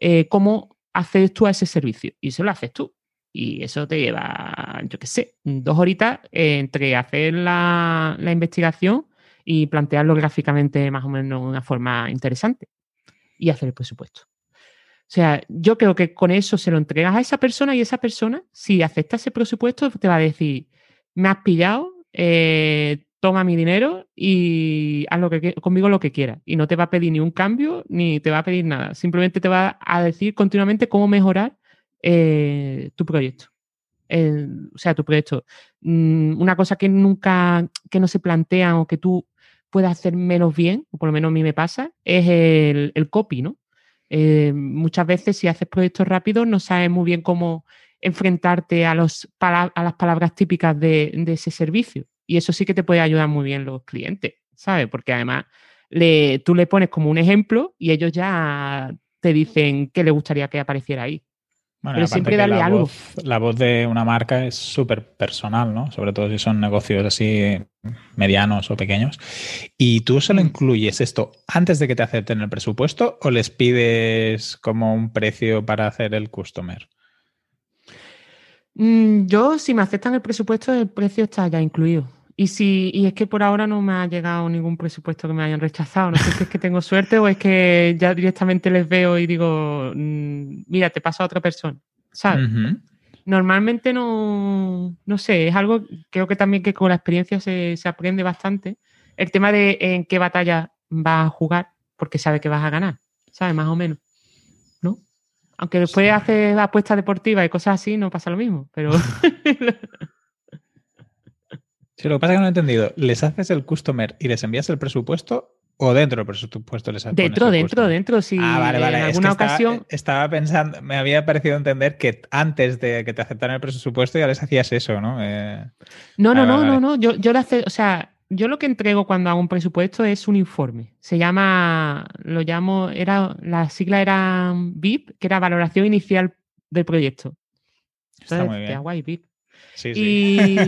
eh, cómo haces tú a ese servicio. Y eso lo haces tú. Y eso te lleva, yo qué sé, dos horitas entre hacer la, la investigación y plantearlo gráficamente más o menos de una forma interesante y hacer el presupuesto. O sea, yo creo que con eso se lo entregas a esa persona y esa persona, si acepta ese presupuesto, te va a decir, me has pillado, eh, toma mi dinero y haz lo que, conmigo lo que quieras. Y no te va a pedir ni un cambio ni te va a pedir nada. Simplemente te va a decir continuamente cómo mejorar eh, tu proyecto. o sea, tu proyecto. Mm, una cosa que nunca, que no se plantea o que tú puedas hacer menos bien, o por lo menos a mí me pasa, es el, copy, ¿no? Eh, muchas veces si haces proyectos rápidos no sabes muy bien cómo enfrentarte a, los, a las palabras típicas de, ese servicio. Y eso sí que te puede ayudar muy bien los clientes, ¿sabes? Porque además le, tú le pones como un ejemplo y ellos ya te dicen qué le gustaría que apareciera ahí. Pero siempre darle la algo. Voz, la voz de una marca es súper personal, ¿no? Sobre todo si son negocios así medianos o pequeños. ¿Y tú solo mm. incluyes esto antes de que te acepten el presupuesto o les pides como un precio para hacer el customer? Mm, yo, si me aceptan el presupuesto, el precio está ya incluido. Y si y es que por ahora no me ha llegado ningún presupuesto que me hayan rechazado. No sé si es que tengo suerte o es que ya directamente les veo y digo, mm, mira, te paso a otra persona. ¿Sabes? Normalmente no, no sé, es algo, creo que también que con la experiencia se, se aprende bastante. El tema de en qué batalla vas a jugar, porque sabe que vas a ganar, ¿sabes? Más o menos. Aunque después haces apuestas deportivas y cosas así, no pasa lo mismo, pero... Sí, lo que pasa es que no he entendido. ¿Les haces el customer y les envías el presupuesto o dentro del presupuesto les haces Dentro, dentro, dentro. Si ah, vale, vale. en alguna ocasión. Estaba, pensando, me había parecido entender que antes de que te aceptaran el presupuesto ya les hacías eso, ¿no? Eh, no, no, no, no, no. Yo, yo lo hace, o sea, yo lo que entrego cuando hago un presupuesto es un informe. Se llama, lo llamo, era, la sigla era VIP, que era valoración inicial del proyecto. Está muy bien. guay, VIP. Sí, sí.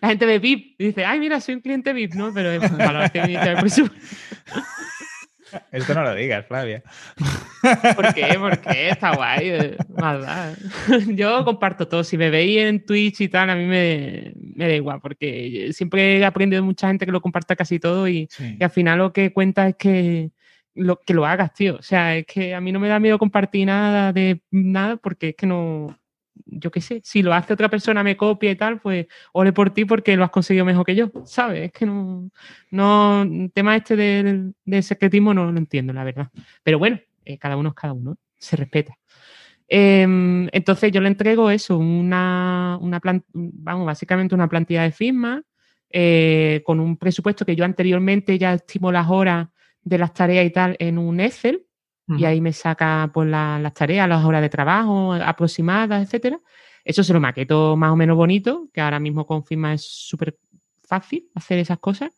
la gente ve VIP y dice, ay, mira, soy un cliente VIP, ¿no? Pero es valoración inicial Esto no lo digas, Flavia. ¿Por qué? ¿Por qué? Está guay. Eh, Yo comparto todo. Si me veis en Twitch y tal, a mí me, me da igual, porque siempre he aprendido de mucha gente que lo comparta casi todo y, y al final lo que cuenta es que lo, que lo hagas, tío. O sea, es que a mí no me da miedo compartir nada de nada porque es que no, yo qué sé, si lo hace otra persona, me copia y tal, pues ole por ti porque lo has conseguido mejor que yo, ¿sabes? Es que no, no, tema este del, secretismo no lo entiendo, la verdad. Pero bueno, eh, cada uno es cada uno, se respeta. Em, entonces yo le entrego eso, una, una vamos, básicamente una plantilla de firmas eh, con un presupuesto que yo anteriormente ya estimo las horas de las tareas y tal en un Excel y ahí me saca pues, las tareas, las horas de trabajo aproximadas, etcétera. Eso se lo maqueto más o menos bonito, que ahora mismo con Figma es súper fácil hacer esas cosas.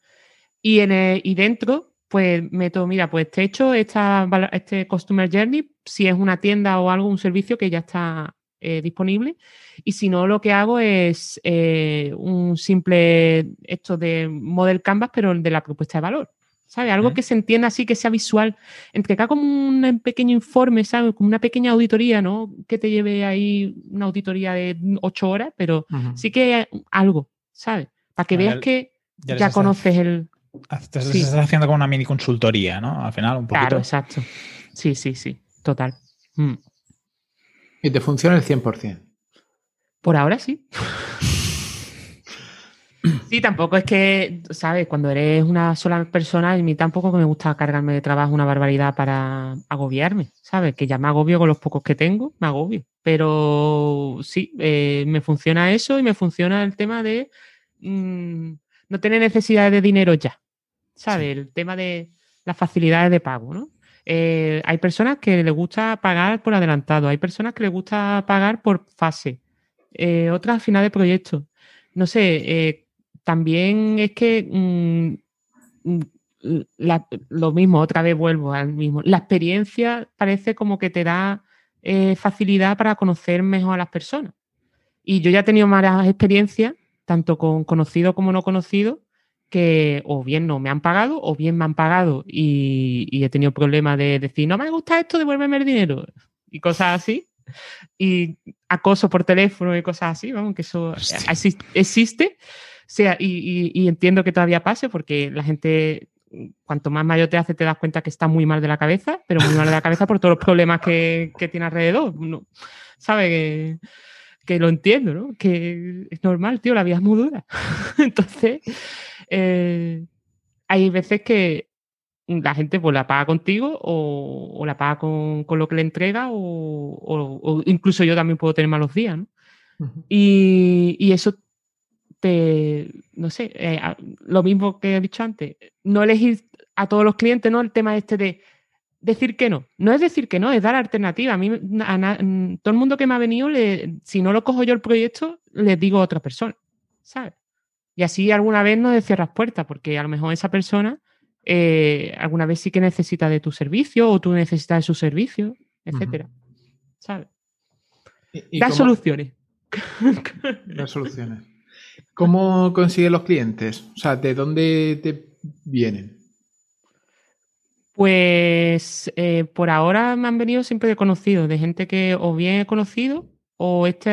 Y, en y dentro, pues meto, mira, pues te he hecho esta, este Customer Journey, si es una tienda o algo, un servicio que ya está eh, disponible. Y si no, lo que hago es eh, un simple, esto de Model Canvas, pero de la propuesta de valor. ¿Sabes? Algo que se entienda así, que sea visual, entregar como un pequeño informe, ¿sabes? Como una pequeña auditoría, ¿no? Que te lleve ahí una auditoría de ocho horas, pero sí que algo, ¿sabes? Para que veas que ya, conoces el... Estás, estás haciendo como una mini consultoría, ¿no? Al final, un poquito. Claro, exacto. Sí, sí, sí, total. Mm. Y te funciona el 100%. Por ahora sí. Sí, tampoco es que, ¿sabes? Cuando eres una sola persona, a mí tampoco me gusta cargarme de trabajo una barbaridad para agobiarme, ¿sabes? Que ya me agobio con los pocos que tengo, me agobio. Pero sí, eh, me funciona eso y me funciona el tema de mm, no tener necesidad de dinero ya, ¿sabes? El tema de las facilidades de pago, ¿no? Eh, hay personas que les gusta pagar por adelantado, hay personas que les gusta pagar por fase, eh, otras al final de proyecto. No sé, también es que mm, mm, lo mismo, otra vez vuelvo al mismo. La experiencia parece como que te da eh, facilidad para conocer mejor a las personas. Y yo ya he tenido malas experiencias, tanto con conocido como no conocido, que o bien no me han pagado o bien me han pagado y, he tenido problemas de decir, no me gusta esto, devuélveme el dinero y cosas así. Y acoso por teléfono y cosas así, vamos, que eso existe sea, y, entiendo que todavía pase porque la gente, cuanto más mayor te hace, te das cuenta que está muy mal de la cabeza, pero muy mal de la cabeza por todos los problemas que, tiene alrededor. No, ¿Sabe? Que, lo entiendo, ¿no? Que es normal, tío, la vida es muy dura. Entonces, eh, hay veces que la gente pues la paga contigo o, la paga con, lo que le entrega o, incluso yo también puedo tener malos días, ¿no? y, eso no sé, eh, lo mismo que he dicho antes, no elegir a todos los clientes, ¿no? El tema este de decir que no. No es decir que no, es dar alternativa. A mí, todo el mundo que me ha venido, le, si no lo cojo yo el proyecto, les digo a otra persona, ¿sabes? Y así alguna vez no cierras puertas, porque a lo mejor esa persona eh, alguna vez sí que necesita de tu servicio o tú necesitas de su servicio, etcétera. ¿Sabes? da soluciones. Da soluciones. ¿Cómo consigues los clientes? O sea, ¿de dónde te vienen? Pues eh, por ahora me han venido siempre de conocidos, de gente que o bien he conocido o este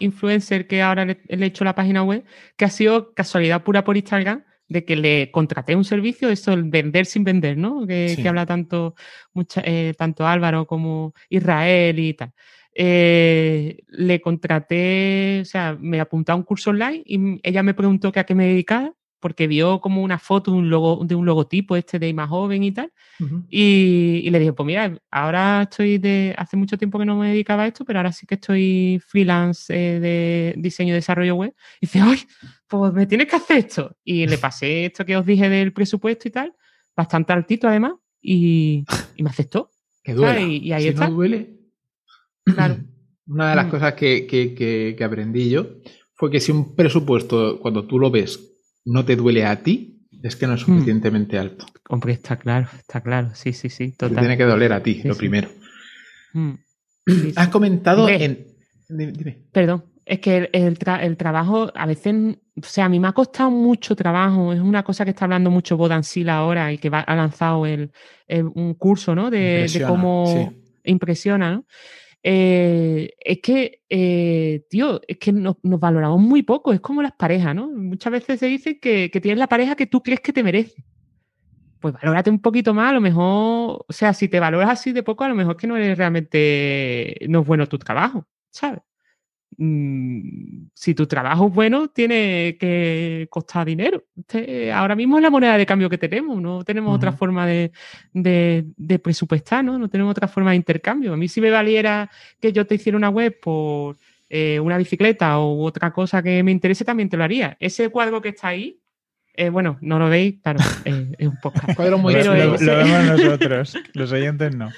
influencer que ahora le, he hecho la página web, que ha sido casualidad pura por Instagram, de que le contraté un servicio, eso el vender sin vender, ¿no? Que, habla tanto, eh, tanto Álvaro como Israel y tal. Eh, le contraté, o sea, me apunté a un curso online y ella me preguntó que a qué me dedicaba porque vio como una foto de un, logo, de un logotipo este de más joven y tal. y, le dije, pues mira, ahora estoy de, hace mucho tiempo que no me dedicaba a esto, pero ahora sí que estoy freelance eh, de diseño y desarrollo web. Y dice, ay, pues me tienes que hacer esto. Y le pasé esto que os dije del presupuesto y tal, bastante altito además, y, me aceptó. Que duele. Y, ahí está. No duele. Claro. Una de las mm. cosas que, que aprendí yo fue que si un presupuesto, cuando tú lo ves no te duele a ti, es que no es hmm. suficientemente alto. Hombre, está claro, está claro. Sí, sí, sí. Total. Te tiene que doler a ti, lo primero. Hmm. Has comentado en. Dime, Perdón, es que el, trabajo a veces, o sea, a mí me ha costado mucho trabajo. Es una cosa que está hablando mucho Bodansila ahora y que ha lanzado el, un curso, ¿no? De, cómo impresiona, ¿no? Eh, es que, eh, tío, es que nos, valoramos muy poco, es como las parejas, ¿no? Muchas veces se dice que, tienes la pareja que tú crees que te merece. Pues valórate un poquito más, a lo mejor, o sea, si te valoras así de poco, a lo mejor que no eres realmente, no es bueno tu trabajo, ¿sabes? Mm, si tu trabajo es bueno, tiene que costar dinero. ahora mismo es la moneda de cambio que tenemos, no tenemos otra forma de, presupuestar, ¿no? No tenemos otra forma de intercambio. A mí si me valiera que yo te hiciera una web por eh, una bicicleta o otra cosa que me interese, también te lo haría. Ese cuadro que está ahí, eh, bueno, no lo veis, claro, eh, es un poco. Cuadro muy lo, lo, vemos nosotros, los oyentes no.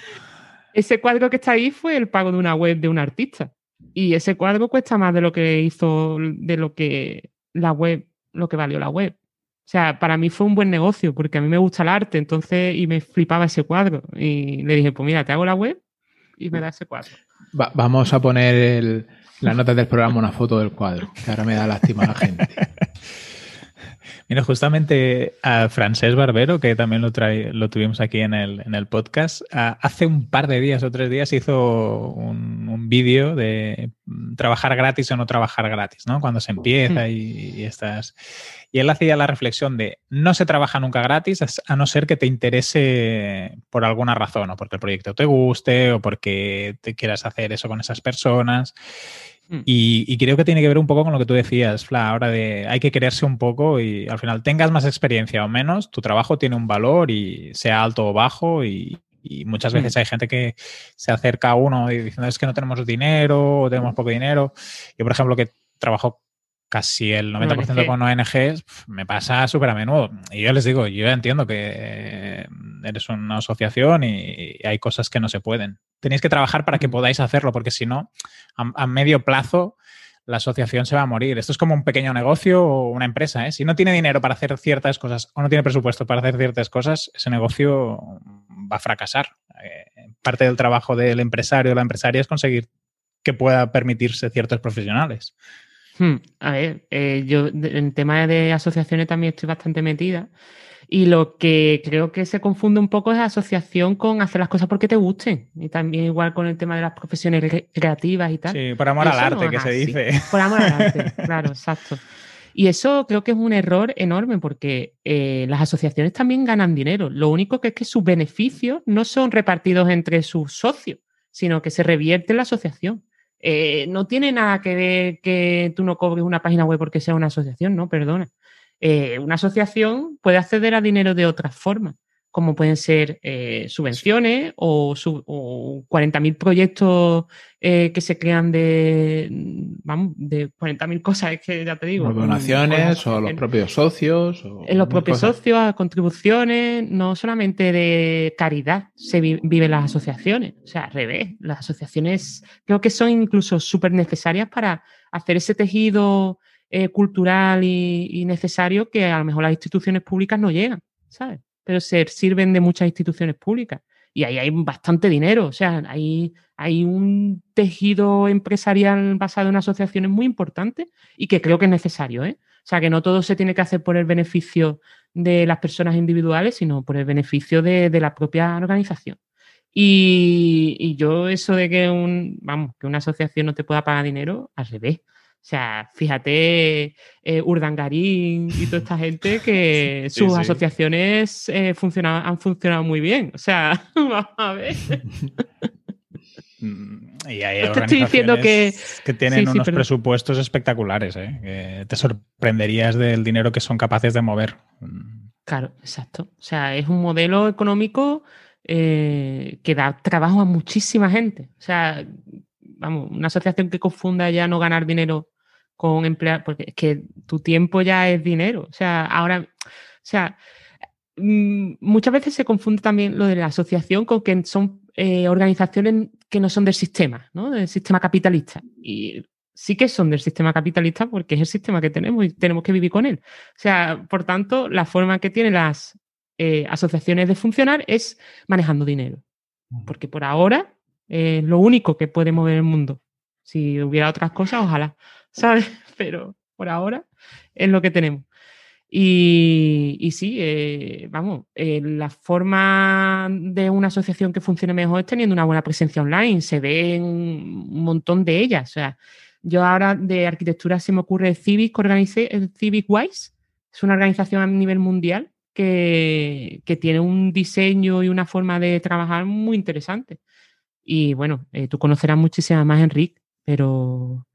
Ese cuadro que está ahí fue el pago de una web de un artista. Y ese cuadro cuesta más de lo que hizo, de lo que la web, lo que valió la web. O sea, para mí fue un buen negocio porque a mí me gusta el arte, entonces, y me flipaba ese cuadro. Y le dije, pues mira, te hago la web y me da ese cuadro. vamos a poner el, las notas del programa una foto del cuadro, que ahora me da lástima a la gente. Mira, justamente a Francés Barbero, que también lo, lo tuvimos aquí en el, en el podcast, hace un par de días o tres días hizo un, vídeo de trabajar gratis o no trabajar gratis, ¿no? Cuando se empieza y, y estás... Y él hacía la reflexión de no se trabaja nunca gratis a no ser que te interese por alguna razón, o porque el proyecto te guste, o porque te quieras hacer eso con esas personas. Mm. Y, creo que tiene que ver un poco con lo que tú decías, Fla, ahora de hay que quererse un poco y al final tengas más experiencia o menos, tu trabajo tiene un valor y sea alto o bajo y, muchas veces mm. hay gente que se acerca a uno y diciendo es que no tenemos dinero o tenemos poco dinero. Yo, por ejemplo, que trabajo casi el 90% con ONGs, me pasa súper a menudo. Y yo les digo, yo entiendo que eres una asociación y hay cosas que no se pueden tenéis que trabajar para que podáis hacerlo, porque si no, a, medio plazo la asociación se va a morir. Esto es como un pequeño negocio o una empresa. ¿eh? Si no tiene dinero para hacer ciertas cosas o no tiene presupuesto para hacer ciertas cosas, ese negocio va a fracasar. Eh, parte del trabajo del empresario o la empresaria es conseguir que pueda permitirse ciertos profesionales. Hmm, a ver, eh, yo en tema de asociaciones también estoy bastante metida. Y lo que creo que se confunde un poco es la asociación con hacer las cosas porque te gusten. Y también igual con el tema de las profesiones creativas y tal. Sí, por amor al arte, que se dice. Por amor al arte, claro, exacto. Y eso creo que es un error enorme porque eh, las asociaciones también ganan dinero. Lo único que es que sus beneficios no son repartidos entre sus socios, sino que se revierte en la asociación. Eh, no tiene nada que ver que tú no cobres una página web porque sea una asociación, no, perdona. Eh, una asociación puede acceder a dinero de otras formas. Como pueden ser eh, subvenciones o, 40.000 proyectos eh, que se crean de, vamos, de 40.000 cosas, es que ya te digo. donaciones o los propios socios. en los propios socios, contribuciones, no solamente de caridad se viven las asociaciones, o sea, al revés, las asociaciones creo que son incluso súper necesarias para hacer ese tejido eh, cultural y necesario que a lo mejor las instituciones públicas no llegan, ¿sabes? Pero se sirven de muchas instituciones públicas. Y ahí hay bastante dinero, o sea, hay, hay un tejido empresarial basado en asociaciones muy importante y que creo que es necesario. ¿eh? O sea, que no todo se tiene que hacer por el beneficio de las personas individuales, sino por el beneficio de, la propia organización. Y, y, yo eso de que un, vamos, que una asociación no te pueda pagar dinero, al revés. O sea, fíjate, eh, Urdangarín y toda esta gente que sus asociaciones eh, han funcionado muy bien. O sea, vamos a ver. Mm, y hay te estoy diciendo que, que tienen unos presupuestos espectaculares, ¿eh? que te sorprenderías del dinero que son capaces de mover. Claro, exacto. O sea, es un modelo económico eh, que da trabajo a muchísima gente. O sea, vamos, una asociación que confunda ya no ganar dinero con emplear, porque es que tu tiempo ya es dinero. O sea, ahora, o sea, mm, muchas veces se confunde también lo de la asociación con que son eh, organizaciones que no son del sistema, ¿no? Del sistema capitalista. Y sí que son del sistema capitalista porque es el sistema que tenemos y tenemos que vivir con él. O sea, por tanto, la forma que tienen las eh, asociaciones de funcionar es manejando dinero. Porque por ahora es lo único que puede mover el mundo. Si hubiera otras cosas, ojalá, ¿sabes? Pero por ahora es lo que tenemos. Y, y sí, eh, vamos, eh, la forma de una asociación que funcione mejor es teniendo una buena presencia online. Se ven un montón de ellas. O sea, yo ahora de arquitectura se me ocurre Civic, Civic Wise. Es una organización a nivel mundial que, que, tiene un diseño y una forma de trabajar muy interesante. Y bueno, eh, tú conocerás muchísimas más, Enrique, pero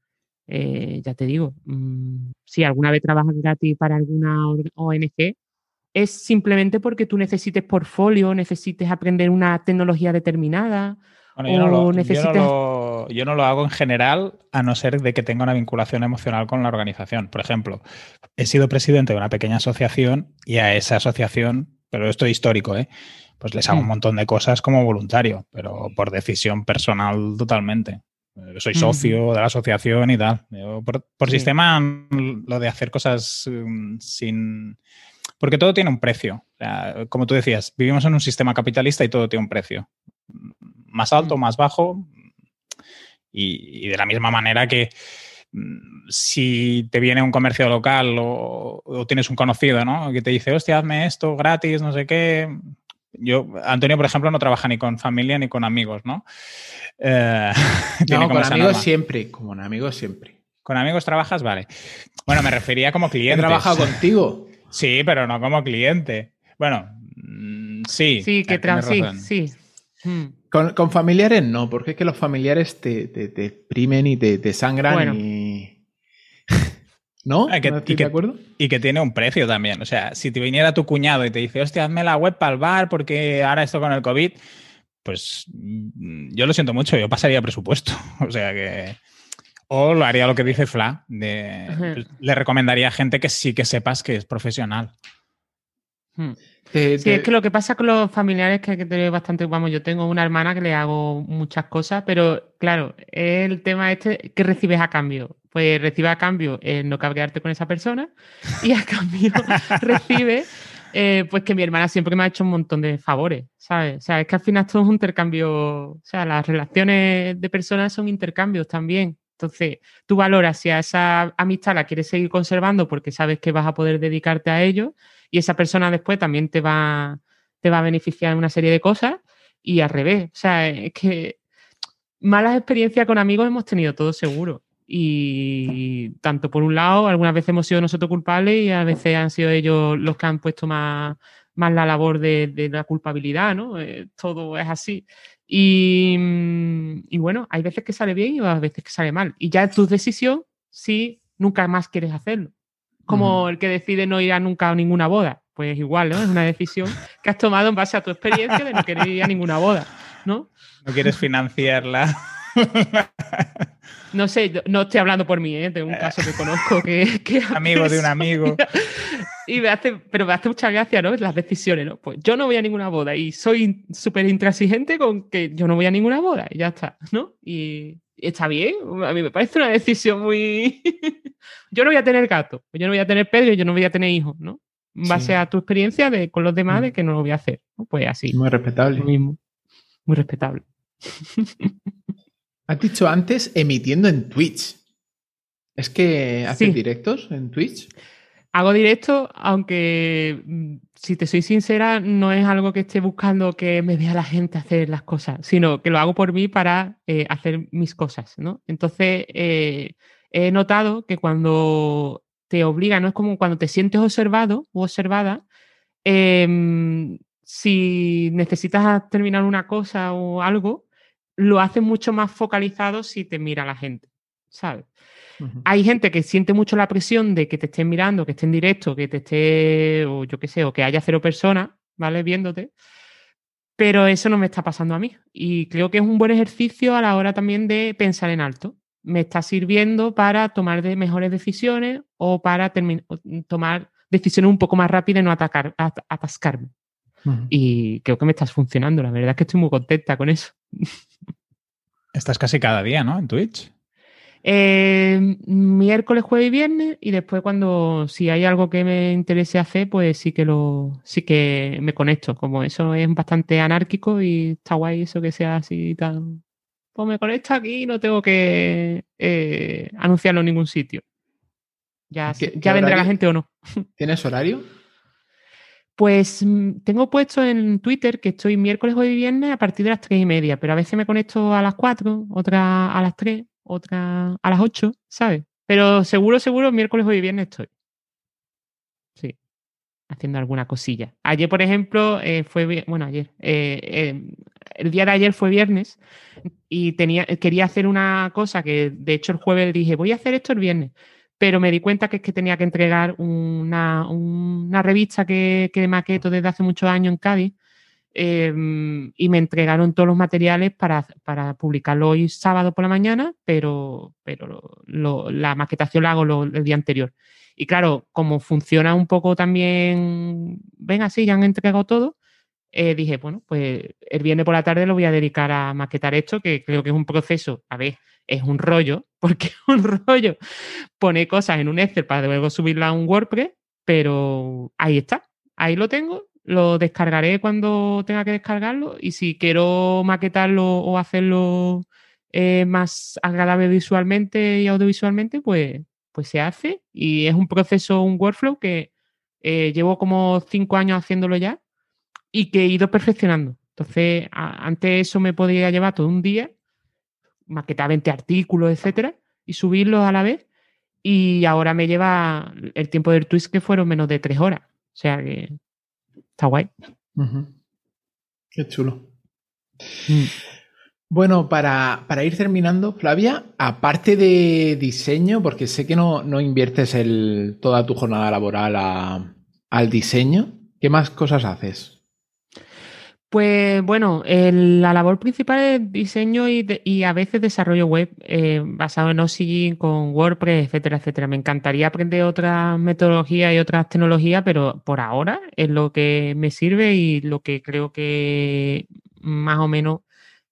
eh, ya te digo, mm, si alguna vez trabajas gratis para alguna ONG, es simplemente porque tú necesites portfolio, necesites aprender una tecnología determinada. yo, no lo, yo, no lo, hago en general, a no ser de que tenga una vinculación emocional con la organización. Por ejemplo, he sido presidente de una pequeña asociación y a esa asociación, pero esto es histórico, ¿eh? Pues les hago un mm. montón de cosas como voluntario, pero por decisión personal totalmente. Yo soy socio de la asociación y tal. por, sistema, lo de hacer cosas mm, sin... Porque todo tiene un precio. como tú decías, vivimos en un sistema capitalista y todo tiene un precio. Más alto, mm. más bajo. Y, de la misma manera que si te viene un comercio local o, o, tienes un conocido, ¿no? Que te dice, hostia, hazme esto gratis, no sé qué yo, Antonio, por ejemplo, no trabaja ni con familia ni con amigos, ¿no? Eh, no, con amigos siempre, con amigos siempre. ¿Con amigos trabajas? Vale. Bueno, me refería como cliente. He trabajado contigo. Sí, pero no como cliente. Bueno, mm, sí. Sí, que sí, sí. Hmm. Con, familiares no, porque es que los familiares te, te, exprimen y te, sangran y ¿No? Ah, y, que, de acuerdo? y que tiene un precio también. O sea, si te viniera tu cuñado y te dice, hostia, hazme la web para el bar porque ahora esto con el COVID, pues mm, yo lo siento mucho, yo pasaría presupuesto. O sea que. O lo haría lo que dice Fla, de, le recomendaría a gente que sí que sepas que es profesional. Hmm. sí, es que lo que pasa con los familiares es que tengo bastante, vamos, yo tengo una hermana que le hago muchas cosas, pero claro, el tema este que recibes a cambio pues recibe a cambio el no cabrearte con esa persona y a cambio recibe eh, pues que mi hermana siempre me ha hecho un montón de favores, ¿sabes? O sea, es que al final todo es un intercambio, o sea, las relaciones de personas son intercambios también. Entonces, tú valoras si a esa amistad la quieres seguir conservando porque sabes que vas a poder dedicarte a ello y esa persona después también te va, te va a beneficiar en una serie de cosas y al revés. O sea, es que malas experiencias con amigos hemos tenido todos seguro. Y tanto por un lado, algunas veces hemos sido nosotros culpables y a veces han sido ellos los que han puesto más, más la labor de, la culpabilidad, ¿no? Eh, todo es así. Y, mm, y, bueno, hay veces que sale bien y hay veces que sale mal. Y ya es tu decisión si nunca más quieres hacerlo. Como el que decide no ir a nunca a ninguna boda. pues igual, ¿no? Es una decisión que has tomado en base a tu experiencia de no querer ir a ninguna boda, ¿no? No quieres financiarla. No sé, no estoy hablando por mí, ¿eh? de un caso que conozco que... amigo de un amigo. Y me hace, pero me hace mucha gracia, ¿no? Las decisiones, ¿no? Pues yo no voy a ninguna boda y soy súper intransigente con que yo no voy a ninguna boda y ya está, ¿no? Y, está bien, a mí me parece una decisión muy... yo no voy a tener gato, yo no voy a tener Pedro yo no voy a tener hijos, ¿no? En base a tu experiencia de, con los demás de mm. que no lo voy a hacer, ¿no? Pues así. Muy respetable. Muy respetable. Has dicho antes emitiendo en Twitch. ¿Es que haces directos en Twitch? Hago directo, aunque mm, si te soy sincera, no es algo que esté buscando que me vea la gente hacer las cosas, sino que lo hago por mí para eh, hacer mis cosas, ¿no? Entonces, eh, he notado que cuando te obliga, no es como cuando te sientes observado o observada, em, si necesitas terminar una cosa o algo, lo hace mucho más focalizado si te mira la gente, ¿sabes? Hay gente que siente mucho la presión de que te estén mirando, que esté en directo, que te esté, o yo qué sé, o que haya cero personas, ¿vale? Viéndote. Pero eso no me está pasando a mí. Y creo que es un buen ejercicio a la hora también de pensar en alto. Me está sirviendo para tomar de mejores decisiones o para tomar decisiones un poco más rápidas y no atacar, atascarme. Y creo que me estás funcionando. La verdad es que estoy muy contenta con eso. Estás casi cada día, ¿no? En Twitch. Eh, miércoles, jueves y viernes. Y después, cuando si hay algo que me interese hacer, pues sí que lo, sí que me conecto. Como eso es bastante anárquico y está guay eso que sea así tan. Pues me conecto aquí y no tengo que eh, anunciarlo en ningún sitio. Ya, ya vendrá la gente o no. ¿Tienes horario? Pues mm, tengo puesto en Twitter que estoy miércoles, y viernes a partir de las tres y media, pero a veces me conecto a las cuatro, otra a las tres, otra a las ocho, ¿sabes? Pero seguro, seguro, miércoles, y viernes estoy. Sí, haciendo alguna cosilla. Ayer, por ejemplo, eh, fue, bueno, ayer, eh, eh, el día de ayer fue viernes y tenía, quería hacer una cosa que, de hecho, el jueves dije, voy a hacer esto el viernes pero me di cuenta que es que tenía que entregar una, revista que, que, maqueto desde hace muchos años en Cádiz em, y me entregaron todos los materiales para, publicarlo hoy sábado por la mañana, pero, pero la maquetación la hago el día anterior. Y claro, como funciona un poco también, ven así, ya han entregado todo, eh, dije, bueno, pues el viernes por la tarde lo voy a dedicar a maquetar esto, que creo que es un proceso, a ver, es un rollo, porque un rollo pone cosas en un Excel para luego subirla a un WordPress, pero ahí está, ahí lo tengo, lo descargaré cuando tenga que descargarlo y si quiero maquetarlo o hacerlo eh, más agradable visualmente y audiovisualmente, pues, pues se hace y es un proceso, un workflow que eh, llevo como cinco años haciéndolo ya y que he ido perfeccionando. Entonces, antes eso me podía llevar todo un día maquetar 20 artículos, etcétera, y subirlos a la vez. Y ahora me lleva el tiempo del twist que fueron menos de tres horas. O sea que está guay. Qué chulo. Mm. Bueno, para, ir terminando, Flavia, aparte de diseño, porque sé que no, no inviertes el, toda tu jornada laboral al diseño, ¿qué más cosas haces? Pues bueno, la labor principal es diseño y, a veces desarrollo web eh, basado en OSI con WordPress, etcétera, etcétera. Me encantaría aprender otras metodologías y otras tecnologías, pero por ahora es lo que me sirve y lo que creo que más o menos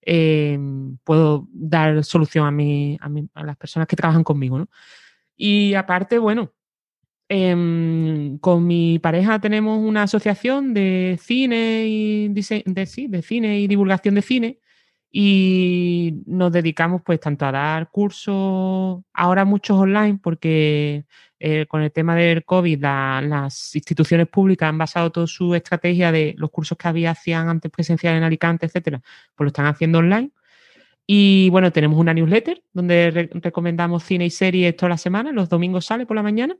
eh, puedo dar solución a, mi, a, las personas que trabajan conmigo. Y aparte, bueno, Em, con mi pareja tenemos una asociación de cine y de, cine y divulgación de cine y nos dedicamos pues tanto a dar cursos, ahora muchos online porque eh, con el tema del COVID las instituciones públicas han basado toda su estrategia de los cursos que había hacían antes presencial en Alicante, etcétera, pues lo están haciendo online. Y bueno, tenemos una newsletter donde recomendamos cine y series toda la semana, los domingos sale por la mañana.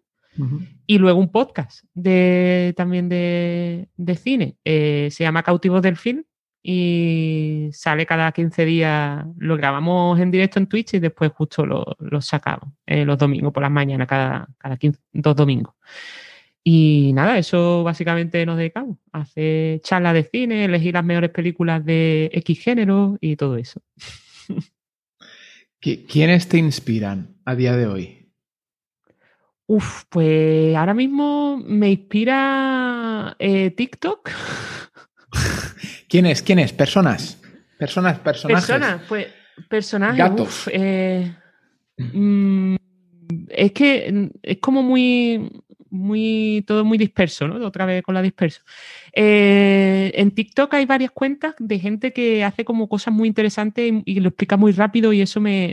Y luego un podcast de, también de, cine. Eh, se llama Cautivos del Film y sale cada 15 días. Lo grabamos en directo en Twitch y después justo lo, sacamos eh, los domingos por las mañanas, cada, cada dos domingos. Y nada, eso básicamente nos dedicamos. Hacer charlas de cine, elegir las mejores películas de X género y todo eso. ¿Quiénes te inspiran a día de hoy? Uf, pues ahora mismo me inspira eh, TikTok. ¿Quiénes? ¿Quiénes? Personas. Personas, personajes. Personas, pues personajes. Gatos. Eh, mm, es que es como muy muy, todo muy disperso, ¿no? Otra vez con la disperso. Eh, en TikTok hay varias cuentas de gente que hace como cosas muy interesantes y, lo explica muy rápido y eso me,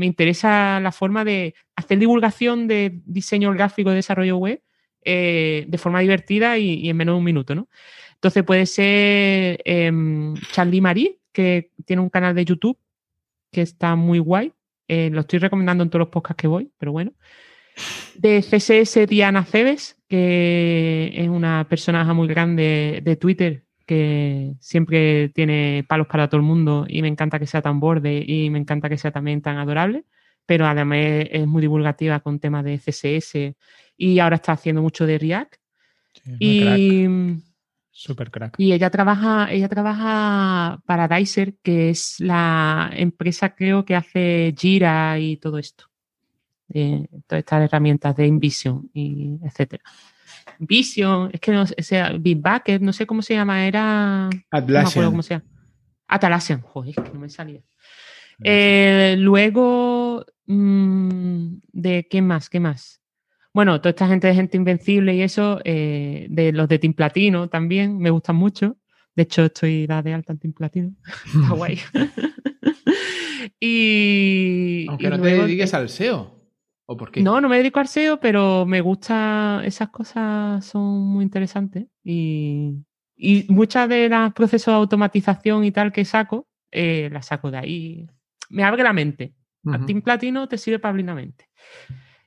interesa la forma de hacer divulgación de diseño gráfico de desarrollo web eh, de forma divertida y, en menos de un minuto, ¿no? Entonces puede ser em, Charlie Marie, que tiene un canal de YouTube que está muy guay. Eh, lo estoy recomendando en todos los podcasts que voy, pero bueno de CSS Diana Cebes, que es una personaje muy grande de Twitter que siempre tiene palos para todo el mundo y me encanta que sea tan borde y me encanta que sea también tan adorable, pero además es muy divulgativa con temas de CSS y ahora está haciendo mucho de React. y Super crack. Y ella trabaja, ella trabaja para Dicer, que es la empresa creo que hace Jira y todo esto todas estas herramientas de InVision y etcétera. Vision, es que no sé, sea, Bitbucket, no sé cómo se llama, era. Atlassian. No cómo se llama. Atlassian, joder, es que no me salía. Eh, luego, mm, ¿de qué más? ¿Qué más? Bueno, toda esta gente de gente invencible y eso, eh, de los de Team Platino también, me gustan mucho. De hecho, estoy la de alta en Team Platino. Está guay. y. Aunque no te dediques al SEO. No, no me dedico al SEO, pero me gusta, esas cosas son muy interesantes y, muchas de los procesos de automatización y tal que saco, eh, las saco de ahí. Me abre la mente. Uh Team Platino te sirve para abrir la mente.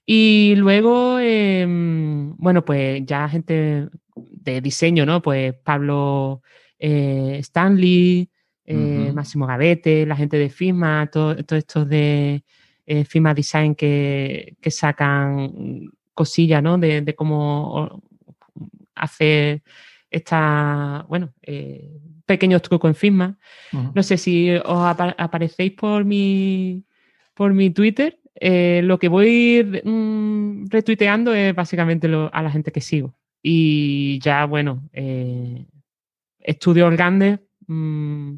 Y luego, em, bueno, pues ya gente de diseño, ¿no? Pues Pablo eh, Stanley, eh, Máximo Gavete, la gente de Figma, todo, todo esto de eh, Fima Design que, sacan cosillas, ¿no? De, cómo hacer esta, bueno, eh, pequeños trucos en Figma. No sé si os aparecéis por mi, por mi Twitter. Eh, lo que voy mm, retuiteando es básicamente a la gente que sigo. Y ya, bueno, estudios grandes, mm,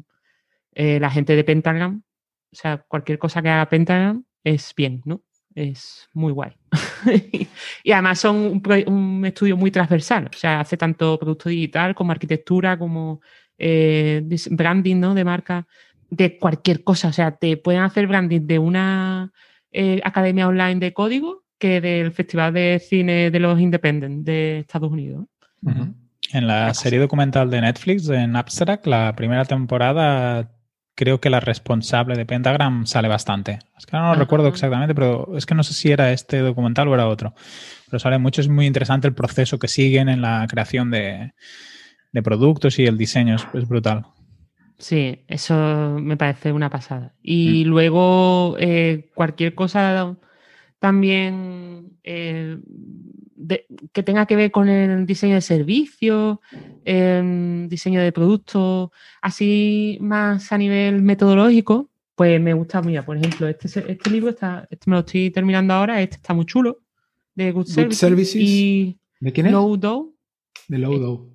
la gente de Pentagram, o sea, cualquier cosa que haga Pentagram, es bien, ¿no? Es muy guay. y además son un, estudio muy transversal, o sea, hace tanto producto digital como arquitectura, como eh, branding, ¿no? De marca, de cualquier cosa, o sea, te pueden hacer branding de una eh, academia online de código que del Festival de Cine de los Independent de Estados Unidos. En la serie documental de Netflix, en Abstract, la primera temporada creo que la responsable de Pentagram sale bastante. Es que no lo recuerdo exactamente, pero es que no sé si era este documental o era otro. Pero sale mucho, es muy interesante el proceso que siguen en la creación de, productos y el diseño, es, brutal. Sí, eso me parece una pasada. Y mm. luego eh, cualquier cosa también eh, que tenga que ver con el diseño de servicios, em, diseño de productos, así más a nivel metodológico, pues me gusta mucho. Por ejemplo, este, este libro está, este me lo estoy terminando ahora, este está muy chulo, de Good, Services, y ¿De quién es? Low De Low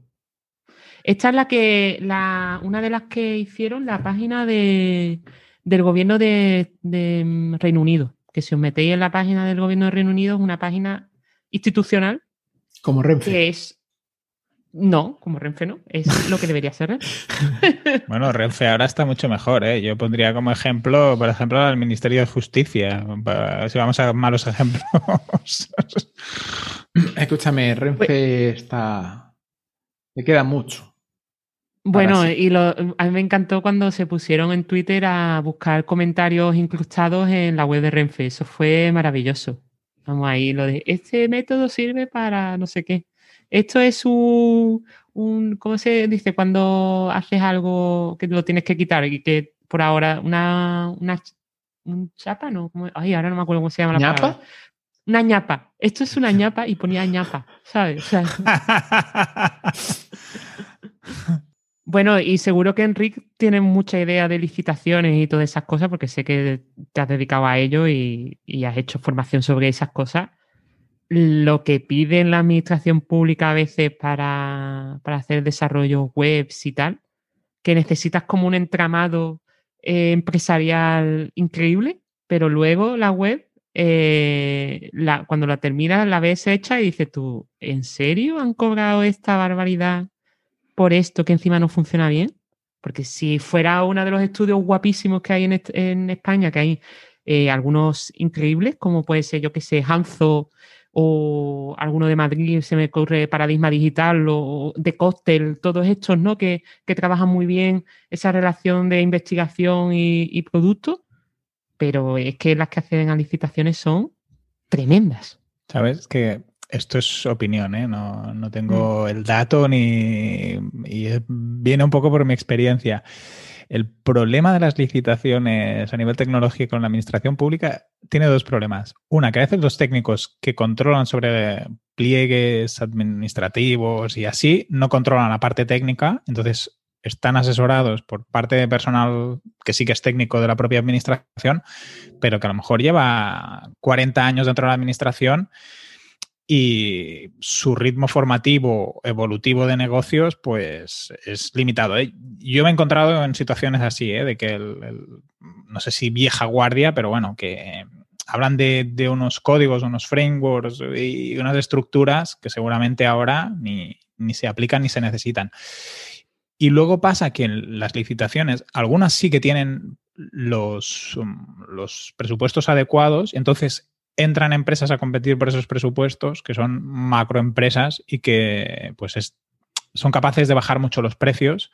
Esta es la que, la, una de las que hicieron la página de, del gobierno de, de mm, Reino Unido. Que si os metéis en la página del gobierno de Reino Unido, es una página institucional. Como Renfe. Que es. No, como Renfe no, es lo que debería ser. bueno, Renfe ahora está mucho mejor. ¿eh? Yo pondría como ejemplo, por ejemplo, al Ministerio de Justicia, si vamos a malos ejemplos. Escúchame, Renfe está. Le queda mucho. Bueno, y a mí me encantó cuando se pusieron en Twitter a buscar comentarios incrustados en la web de Renfe. Eso fue maravilloso. Vamos ahí, lo de este método sirve para no sé qué. Esto es un, un, ¿cómo se dice? Cuando haces algo que lo tienes que quitar y que por ahora, una, una un chapa, ¿no? Ay, ahora no me acuerdo cómo se llama la ¿Ñapa? una ñapa. Esto es una ñapa y ponía ñapa, ¿sabes? bueno, y seguro que Enrique tiene mucha idea de licitaciones y todas esas cosas, porque sé que te has dedicado a ello y, has hecho formación sobre esas cosas. Lo que pide la administración pública a veces para, para hacer desarrollos webs y tal, que necesitas como un entramado eh, empresarial increíble, pero luego la web eh, cuando la terminas la ves hecha y dices tú, ¿en serio han cobrado esta barbaridad por esto que encima no funciona bien? Porque si fuera uno de los estudios guapísimos que hay en, España, que hay eh, algunos increíbles, como puede ser, yo que sé, Hanzo o alguno de Madrid, se me ocurre Paradigma Digital o de Costel, todos estos, ¿no? Que, trabajan muy bien esa relación de investigación y, y producto pero es que las que acceden a licitaciones son tremendas. Sabes que esto es opinión, ¿eh? no, tengo mm. el dato ni. y viene un poco por mi experiencia. El problema de las licitaciones a nivel tecnológico en la administración pública tiene dos problemas. Una, que a veces los técnicos que controlan sobre pliegues administrativos y así no controlan la parte técnica, entonces están asesorados por parte de personal que sí que es técnico de la propia administración, pero que a lo mejor lleva 40 años dentro de la administración y su ritmo formativo, evolutivo de negocios, pues es limitado. ¿eh? Yo me he encontrado en situaciones así, ¿eh? de que no sé si vieja guardia, pero bueno, que hablan de, unos códigos, unos frameworks y unas estructuras que seguramente ahora ni, ni se aplican ni se necesitan. Y luego pasa que en las licitaciones, algunas sí que tienen los, los presupuestos adecuados, entonces entran empresas a competir por esos presupuestos, que son macroempresas y que pues son capaces de bajar mucho los precios.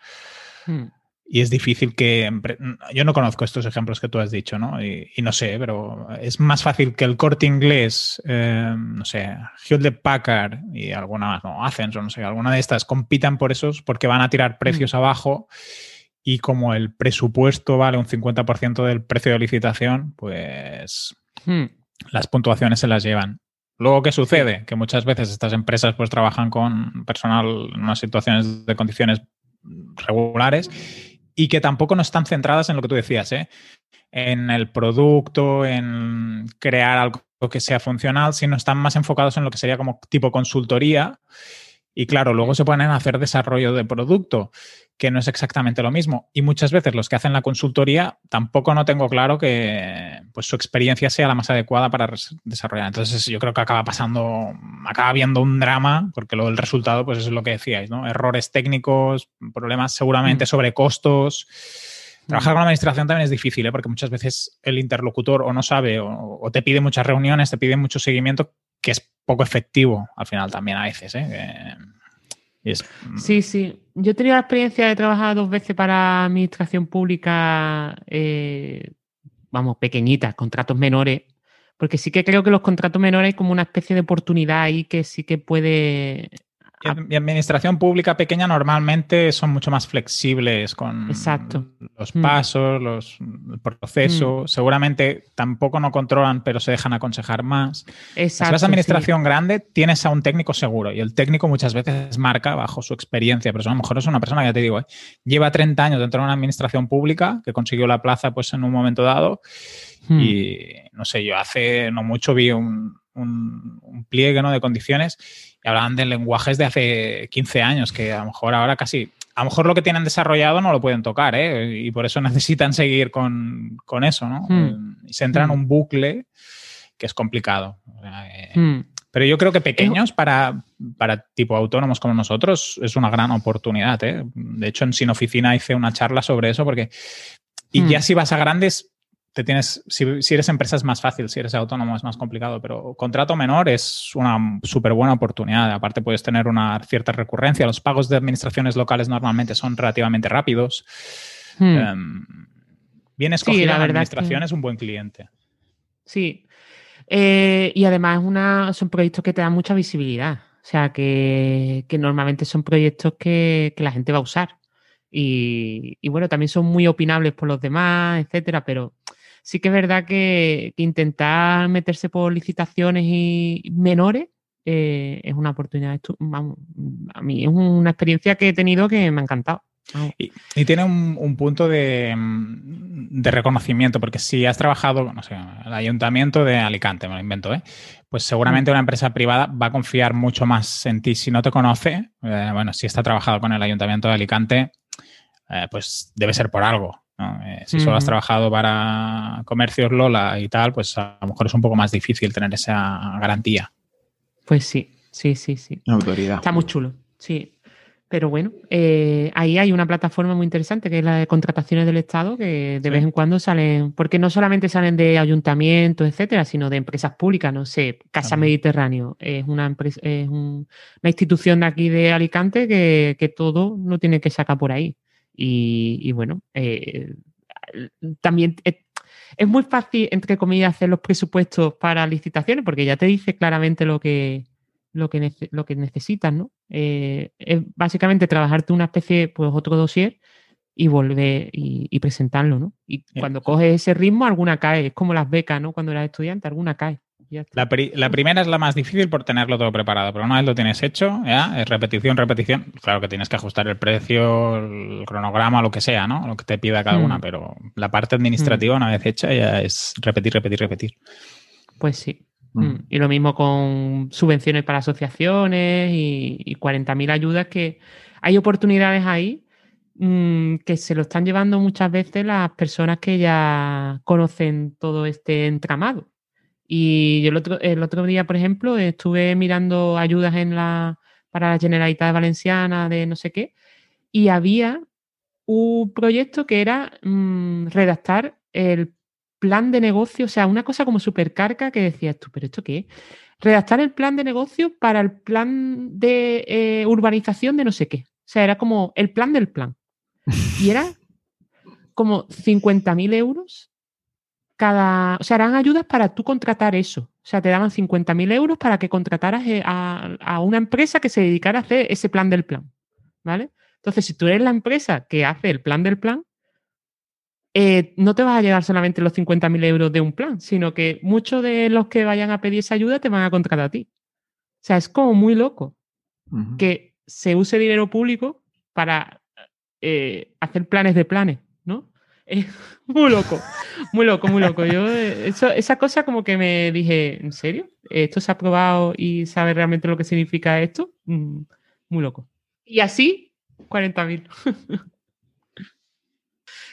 Hmm. Y es difícil que... Yo no conozco estos ejemplos que tú has dicho, ¿no? Y, no sé, pero es más fácil que el corte inglés, eh, no sé, Hewlett Packard y alguna más, no, Athens o no sé, alguna de estas compitan por esos porque van a tirar precios mm. abajo y como el presupuesto vale un 50% del precio de licitación, pues mm. Las puntuaciones se las llevan. Luego, ¿qué sucede? Que muchas veces estas empresas pues trabajan con personal en unas situaciones de condiciones regulares y que tampoco no están centradas en lo que tú decías, ¿eh? en el producto, en crear algo que sea funcional, sino están más enfocados en lo que sería como tipo consultoría. Y claro, luego se ponen a hacer desarrollo de producto, que no es exactamente lo mismo. Y muchas veces los que hacen la consultoría tampoco no tengo claro que pues, su experiencia sea la más adecuada para desarrollar. Entonces yo creo que acaba pasando, acaba habiendo un drama, porque lo del resultado pues es lo que decíais, ¿no? Errores técnicos, problemas seguramente mm. sobre costos. Trabajar mm. con la administración también es difícil, ¿eh? porque muchas veces el interlocutor o no sabe o, te pide muchas reuniones, te pide mucho seguimiento, que es poco efectivo al final también a veces. ¿eh? Mm. Sí, sí. Yo he tenido la experiencia de trabajar dos veces para administración pública, eh, vamos, pequeñitas, contratos menores, porque sí que creo que los contratos menores hay como una especie de oportunidad ahí que sí que puede y administración pública pequeña normalmente son mucho más flexibles con los mm. pasos, los procesos. Mm. Seguramente tampoco no controlan, pero se dejan aconsejar más. si vas a administración grande, tienes a un técnico seguro y el técnico muchas veces marca bajo su experiencia, pero a lo mejor es una persona, ya te digo, ¿eh? lleva 30 años dentro de una administración pública que consiguió la plaza pues en un momento dado hmm. y no sé, yo hace no mucho vi un, un, pliegue ¿no? de condiciones y hablaban de lenguajes de hace 15 años, que a lo mejor ahora casi, a lo mejor lo que tienen desarrollado no lo pueden tocar, ¿eh? y por eso necesitan seguir con, eso, ¿no? Hmm. Y se entra en hmm. un bucle que es complicado. Eh, hmm. Pero yo creo que pequeños para, para tipo autónomos como nosotros es una gran oportunidad. ¿eh? De hecho, en Sin Oficina hice una charla sobre eso porque... Y ya si vas a grandes, te tienes, si, eres empresa es más fácil, si eres autónomo es más complicado, pero contrato menor es una súper buena oportunidad. Aparte puedes tener una cierta recurrencia. Los pagos de administraciones locales normalmente son relativamente rápidos. Hmm. Em, bien escogida la, administración es un buen cliente. Sí. Eh, y además una, son proyectos que te dan mucha visibilidad. O sea, que, normalmente son proyectos que, la gente va a usar. Y, y, bueno, también son muy opinables por los demás, etcétera, pero sí que es verdad que, intentar meterse por licitaciones y menores eh, es una oportunidad. Vamos, a mí es una experiencia que he tenido que me ha encantado. Y, tiene un, punto de, reconocimiento, porque si has trabajado, no sé, el ayuntamiento de Alicante, me lo invento, ¿eh? pues seguramente mm. una empresa privada va a confiar mucho más en ti si no te conoce. Eh, bueno, si está trabajado con el ayuntamiento de Alicante, eh, pues debe ser por algo. Si solo has trabajado para comercios Lola y tal, pues a lo mejor es un poco más difícil tener esa garantía. Pues sí, sí, sí, sí. Autoridad. Está muy chulo, sí. Pero bueno, eh, ahí hay una plataforma muy interesante que es la de contrataciones del Estado, que de vez en cuando salen, porque no solamente salen de ayuntamientos, etcétera, sino de empresas públicas, no sé, Casa Mediterráneo, es una empresa, es una institución de aquí de Alicante que, todo no tiene que sacar por ahí. Y, bueno, eh, también es, es muy fácil, entre comillas, hacer los presupuestos para licitaciones, porque ya te dice claramente lo que lo que, lo que necesitas, ¿no? Eh, es básicamente trabajarte una especie, pues otro dossier y volver y, presentarlo, ¿no? Y cuando coges ese ritmo, alguna cae. Es como las becas, ¿no? Cuando eras estudiante, alguna cae. La, primera es la más difícil por tenerlo todo preparado, pero una vez lo tienes hecho, ya, es repetición, repetición. Claro que tienes que ajustar el precio, el cronograma, lo que sea, ¿no? Lo que te pida cada una, mm. pero la parte administrativa, mm. una vez hecha, ya es repetir, repetir, repetir. Pues sí. Mm. Y lo mismo con subvenciones para asociaciones y, 40.000 ayudas que hay oportunidades ahí que se lo están llevando muchas veces las personas que ya conocen todo este entramado. Y yo el otro, el otro día, por ejemplo, estuve mirando ayudas en la, para la Generalitat Valenciana de no sé qué y había un proyecto que era redactar el plan de negocio, o sea, una cosa como súper carca que decías tú, pero ¿esto qué? Redactar el plan de negocio para el plan de eh, urbanización de no sé qué. O sea, era como el plan del plan. Y era como 50.000 euros cada... O sea, eran ayudas para tú contratar eso. O sea, te daban 50.000 euros para que contrataras eh, a, a una empresa que se dedicara a hacer ese plan del plan. ¿Vale? Entonces, si tú eres la empresa que hace el plan del plan, eh, no te vas a llevar solamente los 50.000 euros de un plan, sino que muchos de los que vayan a pedir esa ayuda te van a contratar a ti. O sea, es como muy loco que se use dinero público para eh, hacer planes de planes, muy loco, muy loco, muy loco. Yo, eh, esa cosa como que me dije, ¿en serio? ¿Esto se ha probado y sabe realmente lo que significa esto? Mm, muy loco. Y así, 40.000.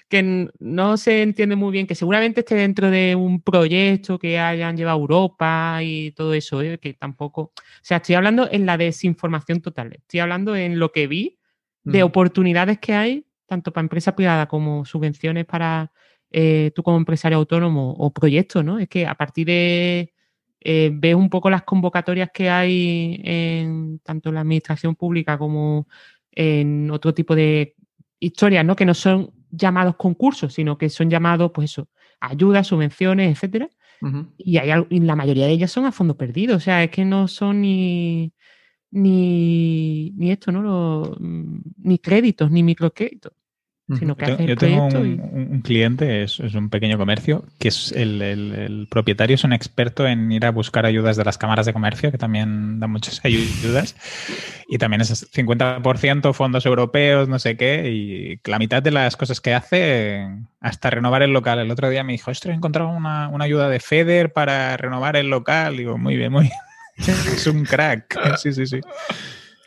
que no se entiende muy bien, que seguramente esté dentro de un proyecto que hayan llevado a Europa y todo eso, ¿eh? que tampoco, o sea, estoy hablando en la desinformación total, estoy hablando en lo que vi de oportunidades que hay, tanto para empresa privada como subvenciones para eh, tú como empresario autónomo o proyectos, ¿no? Es que a partir de eh, ves un poco las convocatorias que hay en tanto en la administración pública como en otro tipo de historias, ¿no? Que no son llamados concursos, sino que son llamados, pues eso, ayudas, subvenciones, etcétera. y, hay, y la mayoría de ellas son a fondo perdido. O sea, es que no son ni, ni, ni esto, ¿no? Mm, ni créditos, ni microcréditos yo, tengo un, cliente, es, un pequeño comercio, que es el, propietario es un experto en ir a buscar ayudas de las cámaras de comercio, que también dan muchas ayudas, y también es 50% fondos europeos, no sé qué, y la mitad de las cosas que hace, hasta renovar el local. El otro día me dijo, esto he encontrado una, una ayuda de FEDER para renovar el local. Digo, muy bien, muy bien. es un crack. Sí, sí, sí.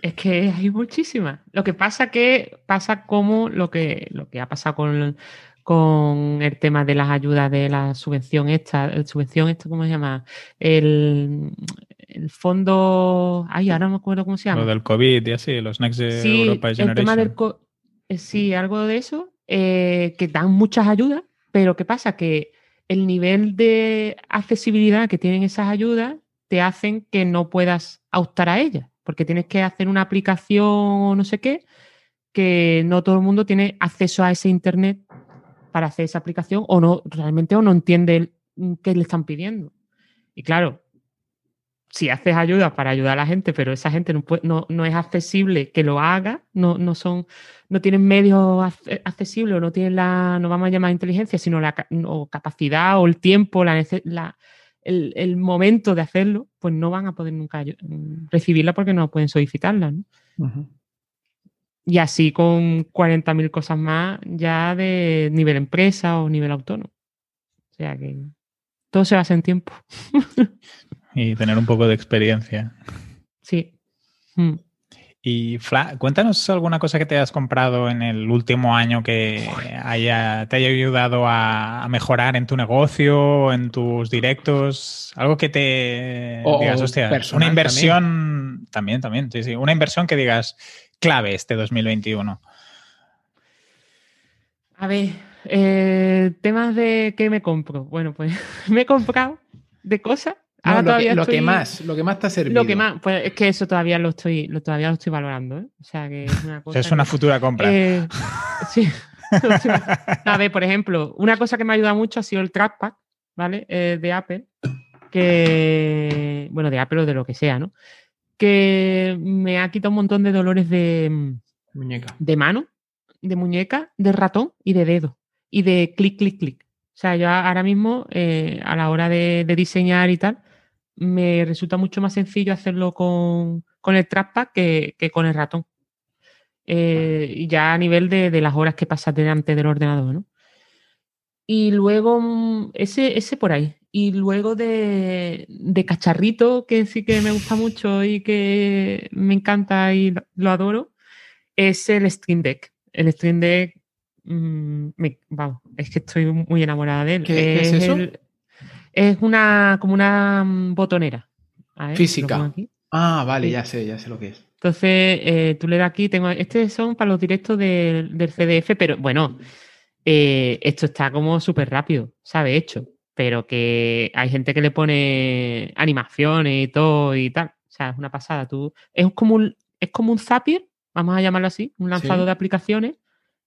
Es que hay muchísimas. Lo que pasa que pasa como lo que, lo que ha pasado con, con el tema de las ayudas de la subvención esta, el subvención esto, ¿cómo se llama? El, el fondo, ay, ahora no me acuerdo cómo se llama. Lo del COVID y así, los Next Europa Generation. El tema del eh, sí, algo de eso, eh, que dan muchas ayudas, pero ¿qué pasa? Que el nivel de accesibilidad que tienen esas ayudas te hacen que no puedas optar a ellas porque tienes que hacer una aplicación o no sé qué, que no todo el mundo tiene acceso a ese Internet para hacer esa aplicación o no realmente o no entiende qué le están pidiendo. Y claro, si haces ayuda para ayudar a la gente, pero esa gente no, no, es accesible que lo haga, no, no, son, no tienen medios accesibles o no tienen la, no vamos a llamar inteligencia, sino la capacidad o el tiempo, la, el, momento de hacerlo, pues no van a poder nunca recibirla porque no pueden solicitarla. Y así con 40.000 cosas más ya de nivel empresa o nivel autónomo. O sea que todo se basa en tiempo. y tener un poco de experiencia. Sí. Mm. Y Fla, cuéntanos alguna cosa que te hayas comprado en el último año que haya, te haya ayudado a, mejorar en tu negocio, en tus directos, algo que te digas, hostia, una inversión también. también, sí, sí, una inversión que digas clave este 2021. A ver, eh, temas de qué me compro. Bueno, pues me he comprado de cosas lo, que, más, lo que más te ha servido. Lo que más, pues es que eso todavía lo estoy, lo, todavía lo estoy valorando, ¿eh? O sea que es una cosa. es una futura compra. Eh, sí. a ver, por ejemplo, una cosa que me ha ayudado mucho ha sido el trackpad, ¿vale? Eh, de Apple. Que. Bueno, de Apple o de lo que sea, ¿no? Que me ha quitado un montón de dolores de. Muñeca. De mano, de muñeca, de ratón y de dedo. Y de clic, clic, clic. O sea, yo ahora mismo, a la hora de, diseñar y tal, me resulta mucho más sencillo hacerlo con, el trackpad que, con el ratón. Eh, ya a nivel de, las horas que pasas delante del ordenador, ¿no? Y luego, mm, ese, ese por ahí. Y luego de, cacharrito, que sí que me gusta mucho y que me encanta y lo adoro, es el Stream Deck. El Stream Deck, mm, vamos, es que estoy muy enamorada de él. ¿Qué, es, eso? Es una, como una mm, botonera. Física. Ah, vale, ya sé, ya sé lo que es. Entonces, eh, tú le das aquí, tengo, estos son para los directos del, CDF, pero bueno, eh, esto está como súper rápido, ¿sabes? Hecho, pero que hay gente que le pone animaciones y todo y tal. O sea, es una pasada. Tú, es como un, es como un Zapier, vamos a llamarlo así, un lanzado de aplicaciones,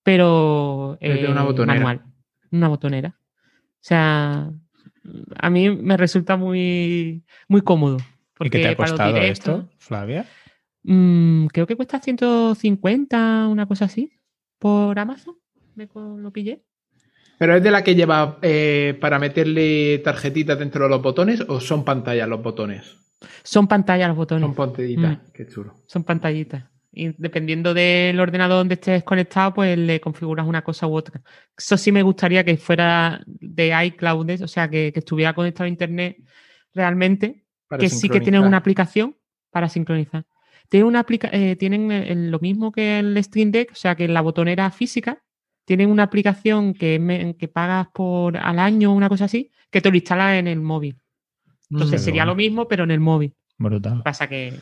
pero una botonera. manual, una botonera. O sea, a mí me resulta muy, muy cómodo. Porque ¿Y qué te ha costado esto, Flavia? Mm, creo que cuesta 150, una cosa así, por Amazon. Me lo pillé. ¿Pero es de la que lleva eh, para meterle tarjetitas dentro de los botones o son pantallas los botones? Son pantallas los botones. Son pantallitas, mm. qué chulo. Son pantallitas. Y dependiendo del ordenador donde estés conectado, pues le configuras una cosa u otra. Eso sí me gustaría que fuera de iCloud, o sea, que, estuviera conectado a Internet realmente, que sí que tienen una aplicación para sincronizar. Tienen, una eh, tienen lo mismo que el Stream Deck, o sea, que en la botonera física tienen una aplicación que, que pagas por al año, una cosa así, que te lo instala en el móvil. Entonces sería lo mismo, pero en el móvil. Brutal. Pasa que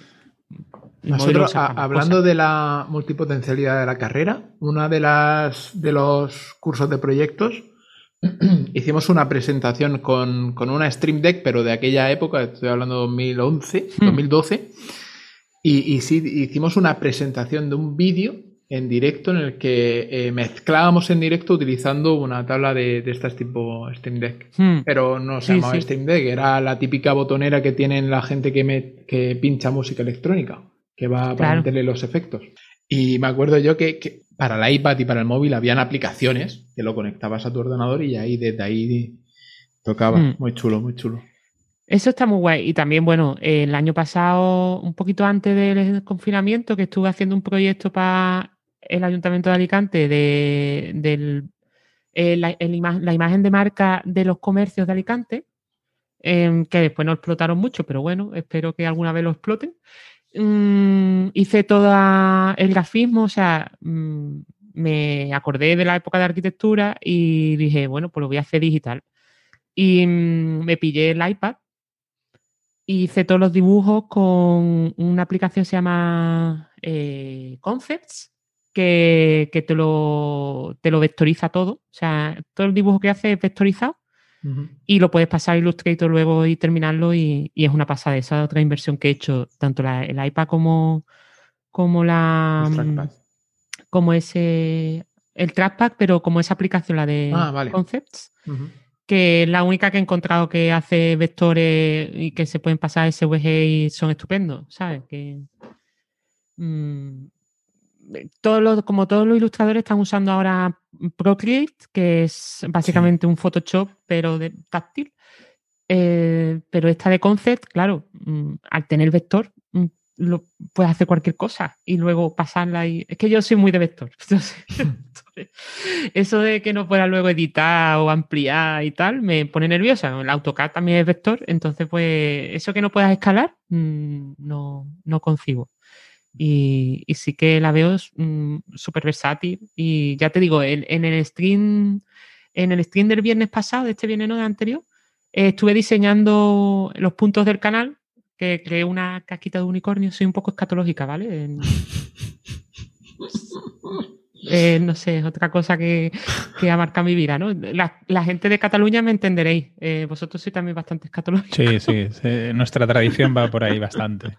nosotros, hablando de la multipotencialidad de la carrera, una de las de los cursos de proyectos hicimos una presentación con, una Stream Deck, pero de aquella época, estoy hablando de 2011, 2012, hmm. y, y sí, hicimos una presentación de un vídeo en directo en el que eh, mezclábamos en directo utilizando una tabla de, de estas tipo Steam Deck. Hmm. Pero no se llamaba Steam Deck, era la típica botonera que tienen la gente que, me, que pincha música electrónica, que va para meterle los efectos. Y me acuerdo yo que, para el iPad y para el móvil habían aplicaciones que lo conectabas a tu ordenador y ahí desde ahí tocaba. Hmm. Muy chulo, muy chulo. Eso está muy guay. Y también, bueno, el año pasado, un poquito antes del confinamiento, que estuve haciendo un proyecto para el Ayuntamiento de Alicante de, eh, la, imagen de marca de los comercios de Alicante, em, que después no explotaron mucho, pero bueno, espero que alguna vez lo exploten. Mm, hice todo el grafismo, o sea, mm, me acordé de la época de arquitectura y dije, bueno, pues lo voy a hacer digital. Y mm, me pillé el iPad y hice todos los dibujos con una aplicación que se llama eh, Concepts, que, te, lo, te lo vectoriza todo. O sea, todo el dibujo que hace es vectorizado y lo puedes pasar a Illustrator luego y terminarlo y, es una pasada. Esa otra inversión que he hecho, tanto la, el iPad como, como la... Mm, como ese... El trackpad, pero como esa aplicación, la de ah, Concepts, que es la única que he encontrado que hace vectores y que se pueden pasar a SVG y son estupendos, ¿sabes? Que, mm, todos los, como todos los ilustradores están usando ahora Procreate, que es básicamente un Photoshop, pero de táctil. Eh, pero esta de concept, claro, mm, al tener vector, mm, lo puedes hacer cualquier cosa y luego pasarla y es que yo soy muy de vector eso de que no pueda luego editar o ampliar y tal me pone nerviosa. El AutoCAD también es vector entonces pues eso que no puedas escalar mm, no, no concibo y, sí que la veo súper versátil y ya te digo en, el stream en el stream del viernes pasado de este viernes no de anterior estuve diseñando los puntos del canal que creé una casquita de unicornio. Soy un poco escatológica, ¿vale? Eh, no sé, es otra cosa que, que marcado mi vida, ¿no? La, gente de Cataluña me entenderéis. Eh, vosotros sois también bastante escatológicos. Sí, sí, nuestra tradición va por ahí bastante.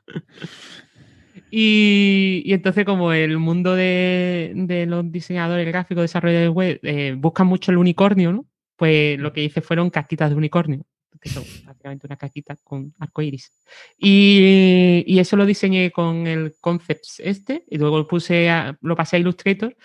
Y, entonces, como el mundo de, los diseñadores gráficos, desarrolladores web, eh, buscan mucho el unicornio, ¿no? Pues lo que hice fueron casquitas de unicornio que son prácticamente una caquita con arcoiris. Y, y eso lo diseñé con el Concepts este, y luego lo, puse lo pasé a Illustrator.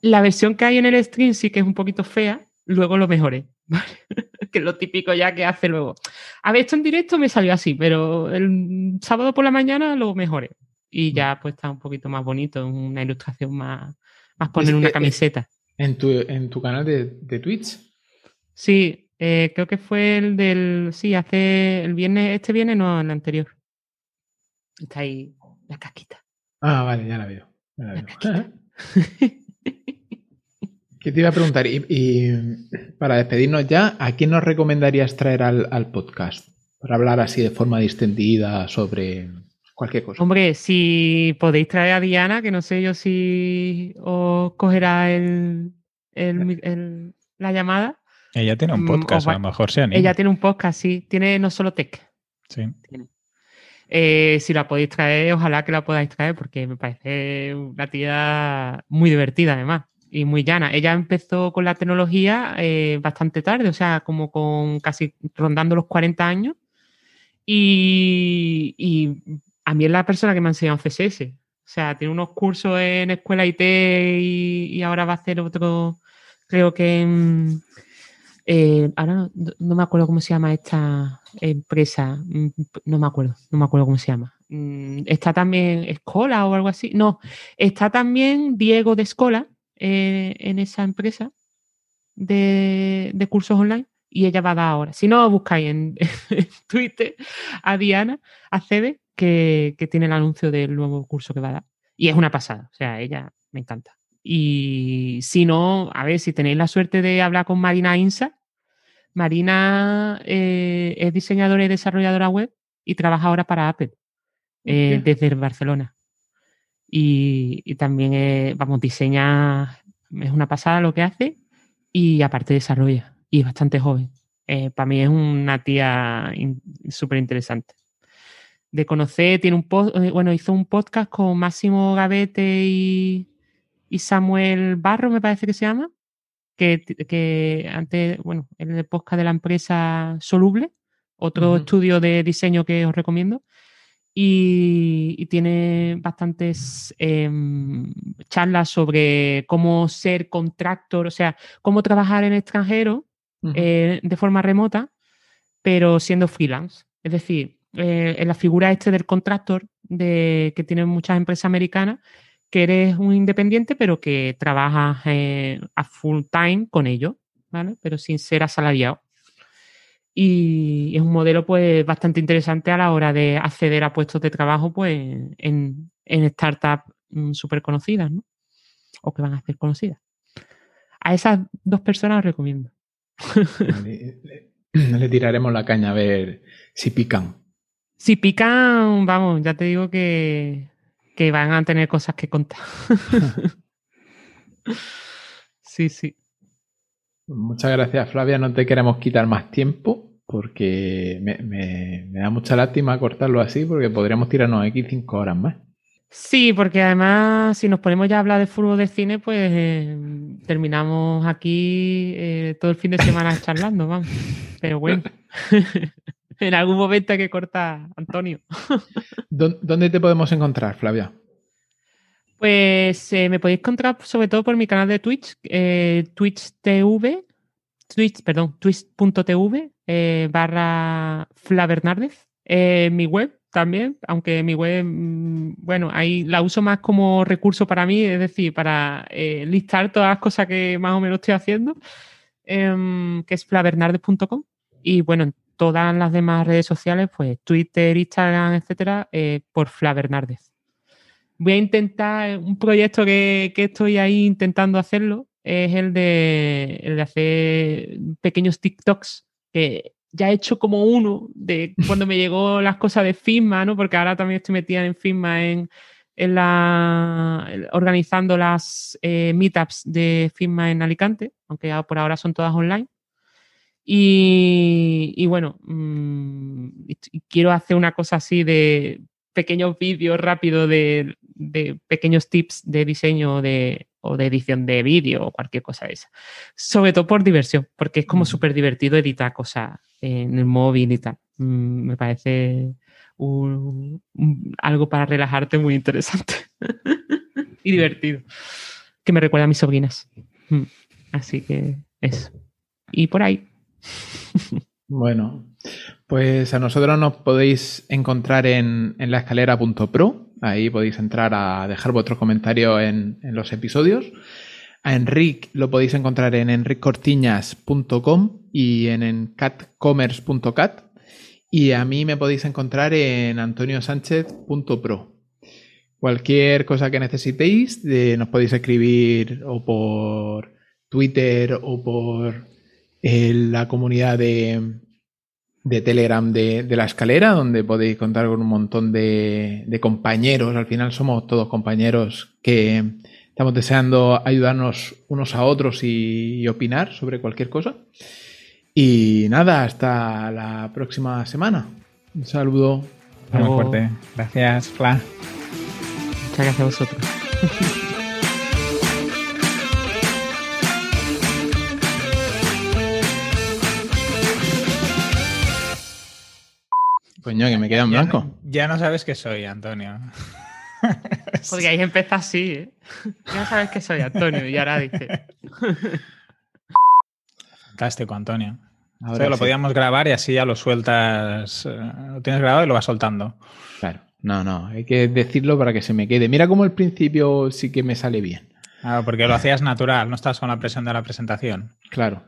La versión que hay en el stream sí que es un poquito fea, luego lo mejoré. que es lo típico ya que hace luego. A ver, esto en directo me salió así, pero el sábado por la mañana lo mejoré. Y ya pues está un poquito más bonito, una ilustración más, más poner una camiseta. ¿En tu, en tu canal de, de Twitch? Sí, eh, creo que fue el del. Sí, hace el viernes, este viernes, no, el anterior. Está ahí la casquita. Ah, vale, ya la veo. ¿Qué te iba a preguntar? Y, para despedirnos ya, ¿a quién nos recomendarías traer al, podcast? Para hablar así de forma distendida sobre cualquier cosa. Hombre, si podéis traer a Diana, que no sé yo si os cogerá el, la llamada. Ella tiene un mm, podcast, a lo mejor se Ella tiene un podcast, sí. Tiene no solo tech. Sí. Eh, si la podéis traer, ojalá que la podáis traer, porque me parece una tía muy divertida, además, y muy llana. Ella empezó con la tecnología eh, bastante tarde, o sea, como con casi rondando los 40 años. Y, a mí es la persona que me ha enseñado CSS. O sea, tiene unos cursos en escuela IT y, y ahora va a hacer otro, creo que en, eh, ahora no, me acuerdo cómo se llama esta empresa, mm, no me acuerdo, no me acuerdo cómo se llama. Mm, está también Escola o algo así. No, está también Diego de Escola eh, en esa empresa de, cursos online y ella va a dar ahora. Si no, buscáis en, Twitter a Diana, a Cebe, que, que tiene el anuncio del nuevo curso que va a dar. Y es una pasada, o sea, ella me encanta. Y si no, a ver, si tenéis la suerte de hablar con Marina Insa, Marina eh, es diseñadora y desarrolladora web y trabaja ahora para Apple eh, desde Barcelona. Y, también, vamos, diseña, es una pasada lo que hace y aparte desarrolla y es bastante joven. Eh, para mí es una tía súper interesante. De conocer, tiene un bueno, hizo un podcast con Máximo Gavete y, y Samuel Barro, me parece que se llama, que, antes, bueno, en el podcast de la empresa Soluble, otro estudio de diseño que os recomiendo. Y, tiene bastantes em, charlas sobre cómo ser contractor, o sea, cómo trabajar en extranjero eh, de forma remota, pero siendo freelance. Es decir, eh, en la figura este del contractor de, que tienen muchas empresas americanas, que eres un independiente, pero que trabajas eh, a full time con ellos, ¿vale? Pero sin ser asalariado. Y es un modelo pues bastante interesante a la hora de acceder a puestos de trabajo pues en, en startups mm, súper conocidas, ¿no? O que van a ser conocidas. A esas dos personas os recomiendo. le tiraremos la caña a ver si pican. Si pican, vamos, ya te digo que que van a tener cosas que contar. sí, sí. Muchas gracias, Flavia. No te queremos quitar más tiempo porque me, da mucha lástima cortarlo así porque podríamos tirarnos aquí cinco horas más. Sí, porque además si nos ponemos ya a hablar de fútbol de cine, pues eh, terminamos aquí eh, todo el fin de semana charlando, vamos. Pero bueno, en algún momento hay que cortar, Antonio. ¿Dónde te podemos encontrar, Flavia? Pues eh, me podéis encontrar sobre todo por mi canal de Twitch, Twitch TV, Twitch, perdón, twitch.tv barra Flavernardez, mi web también, aunque mi web, mm, bueno, ahí la uso más como recurso para mí, es decir, para eh, listar todas las cosas que más o menos estoy haciendo, em, que es flavernardes.com. Y bueno, en todas las demás redes sociales, pues Twitter, Instagram, etcétera, eh, por Flavernardes. Voy a intentar, un proyecto que, estoy ahí intentando hacerlo, es el de, el de hacer pequeños TikToks que ya he hecho como uno de cuando me llegó las cosas de FISMA, ¿no? Porque ahora también estoy metida en FISMA en, en la, organizando las eh, meetups de FISMA en Alicante, aunque por ahora son todas online. Y, bueno, mm, quiero hacer una cosa así de pequeños vídeos rápidos de, de, pequeños tips de diseño de, o de edición de vídeo o cualquier cosa de esa. Sobre todo por diversión, porque es como súper divertido editar cosas en el móvil y tal. Mm, me parece algo para relajarte muy interesante y divertido. Que me recuerda a mis sobrinas. Mm, así que eso. Y por ahí. Bueno, pues a nosotros nos podéis encontrar en, en la escalera.pro Ahí podéis entrar a dejar vuestro comentario en, los episodios. A Enric lo podéis encontrar en enriccortiñas.com y en, en catcommerce.cat. Y a mí me podéis encontrar en antoniosánchez.pro. Cualquier cosa que necesitéis, nos podéis escribir o por Twitter o por eh, la comunidad de, de Telegram de, la escalera, donde podéis contar con un montón de, compañeros. Al final somos todos compañeros que estamos deseando ayudarnos unos a otros y, opinar sobre cualquier cosa. Y nada, hasta la próxima semana. Un saludo. Muy fuerte. Gracias, Fla. Muchas gracias a vosotros. Coño, que me queda en blanco. Ya no, sabes qué soy, Antonio. Porque ahí empieza así, ¿eh? Ya sabes que soy Antonio y ahora dice. Fantástico, Antonio. Ahora lo podíamos grabar y así ya lo sueltas. Eh, lo tienes grabado y lo vas soltando. Claro. No, no, hay que decirlo para que se me quede. Mira cómo el principio sí que me sale bien. Claro, porque lo hacías natural, no estás con la presión de la presentación. Claro.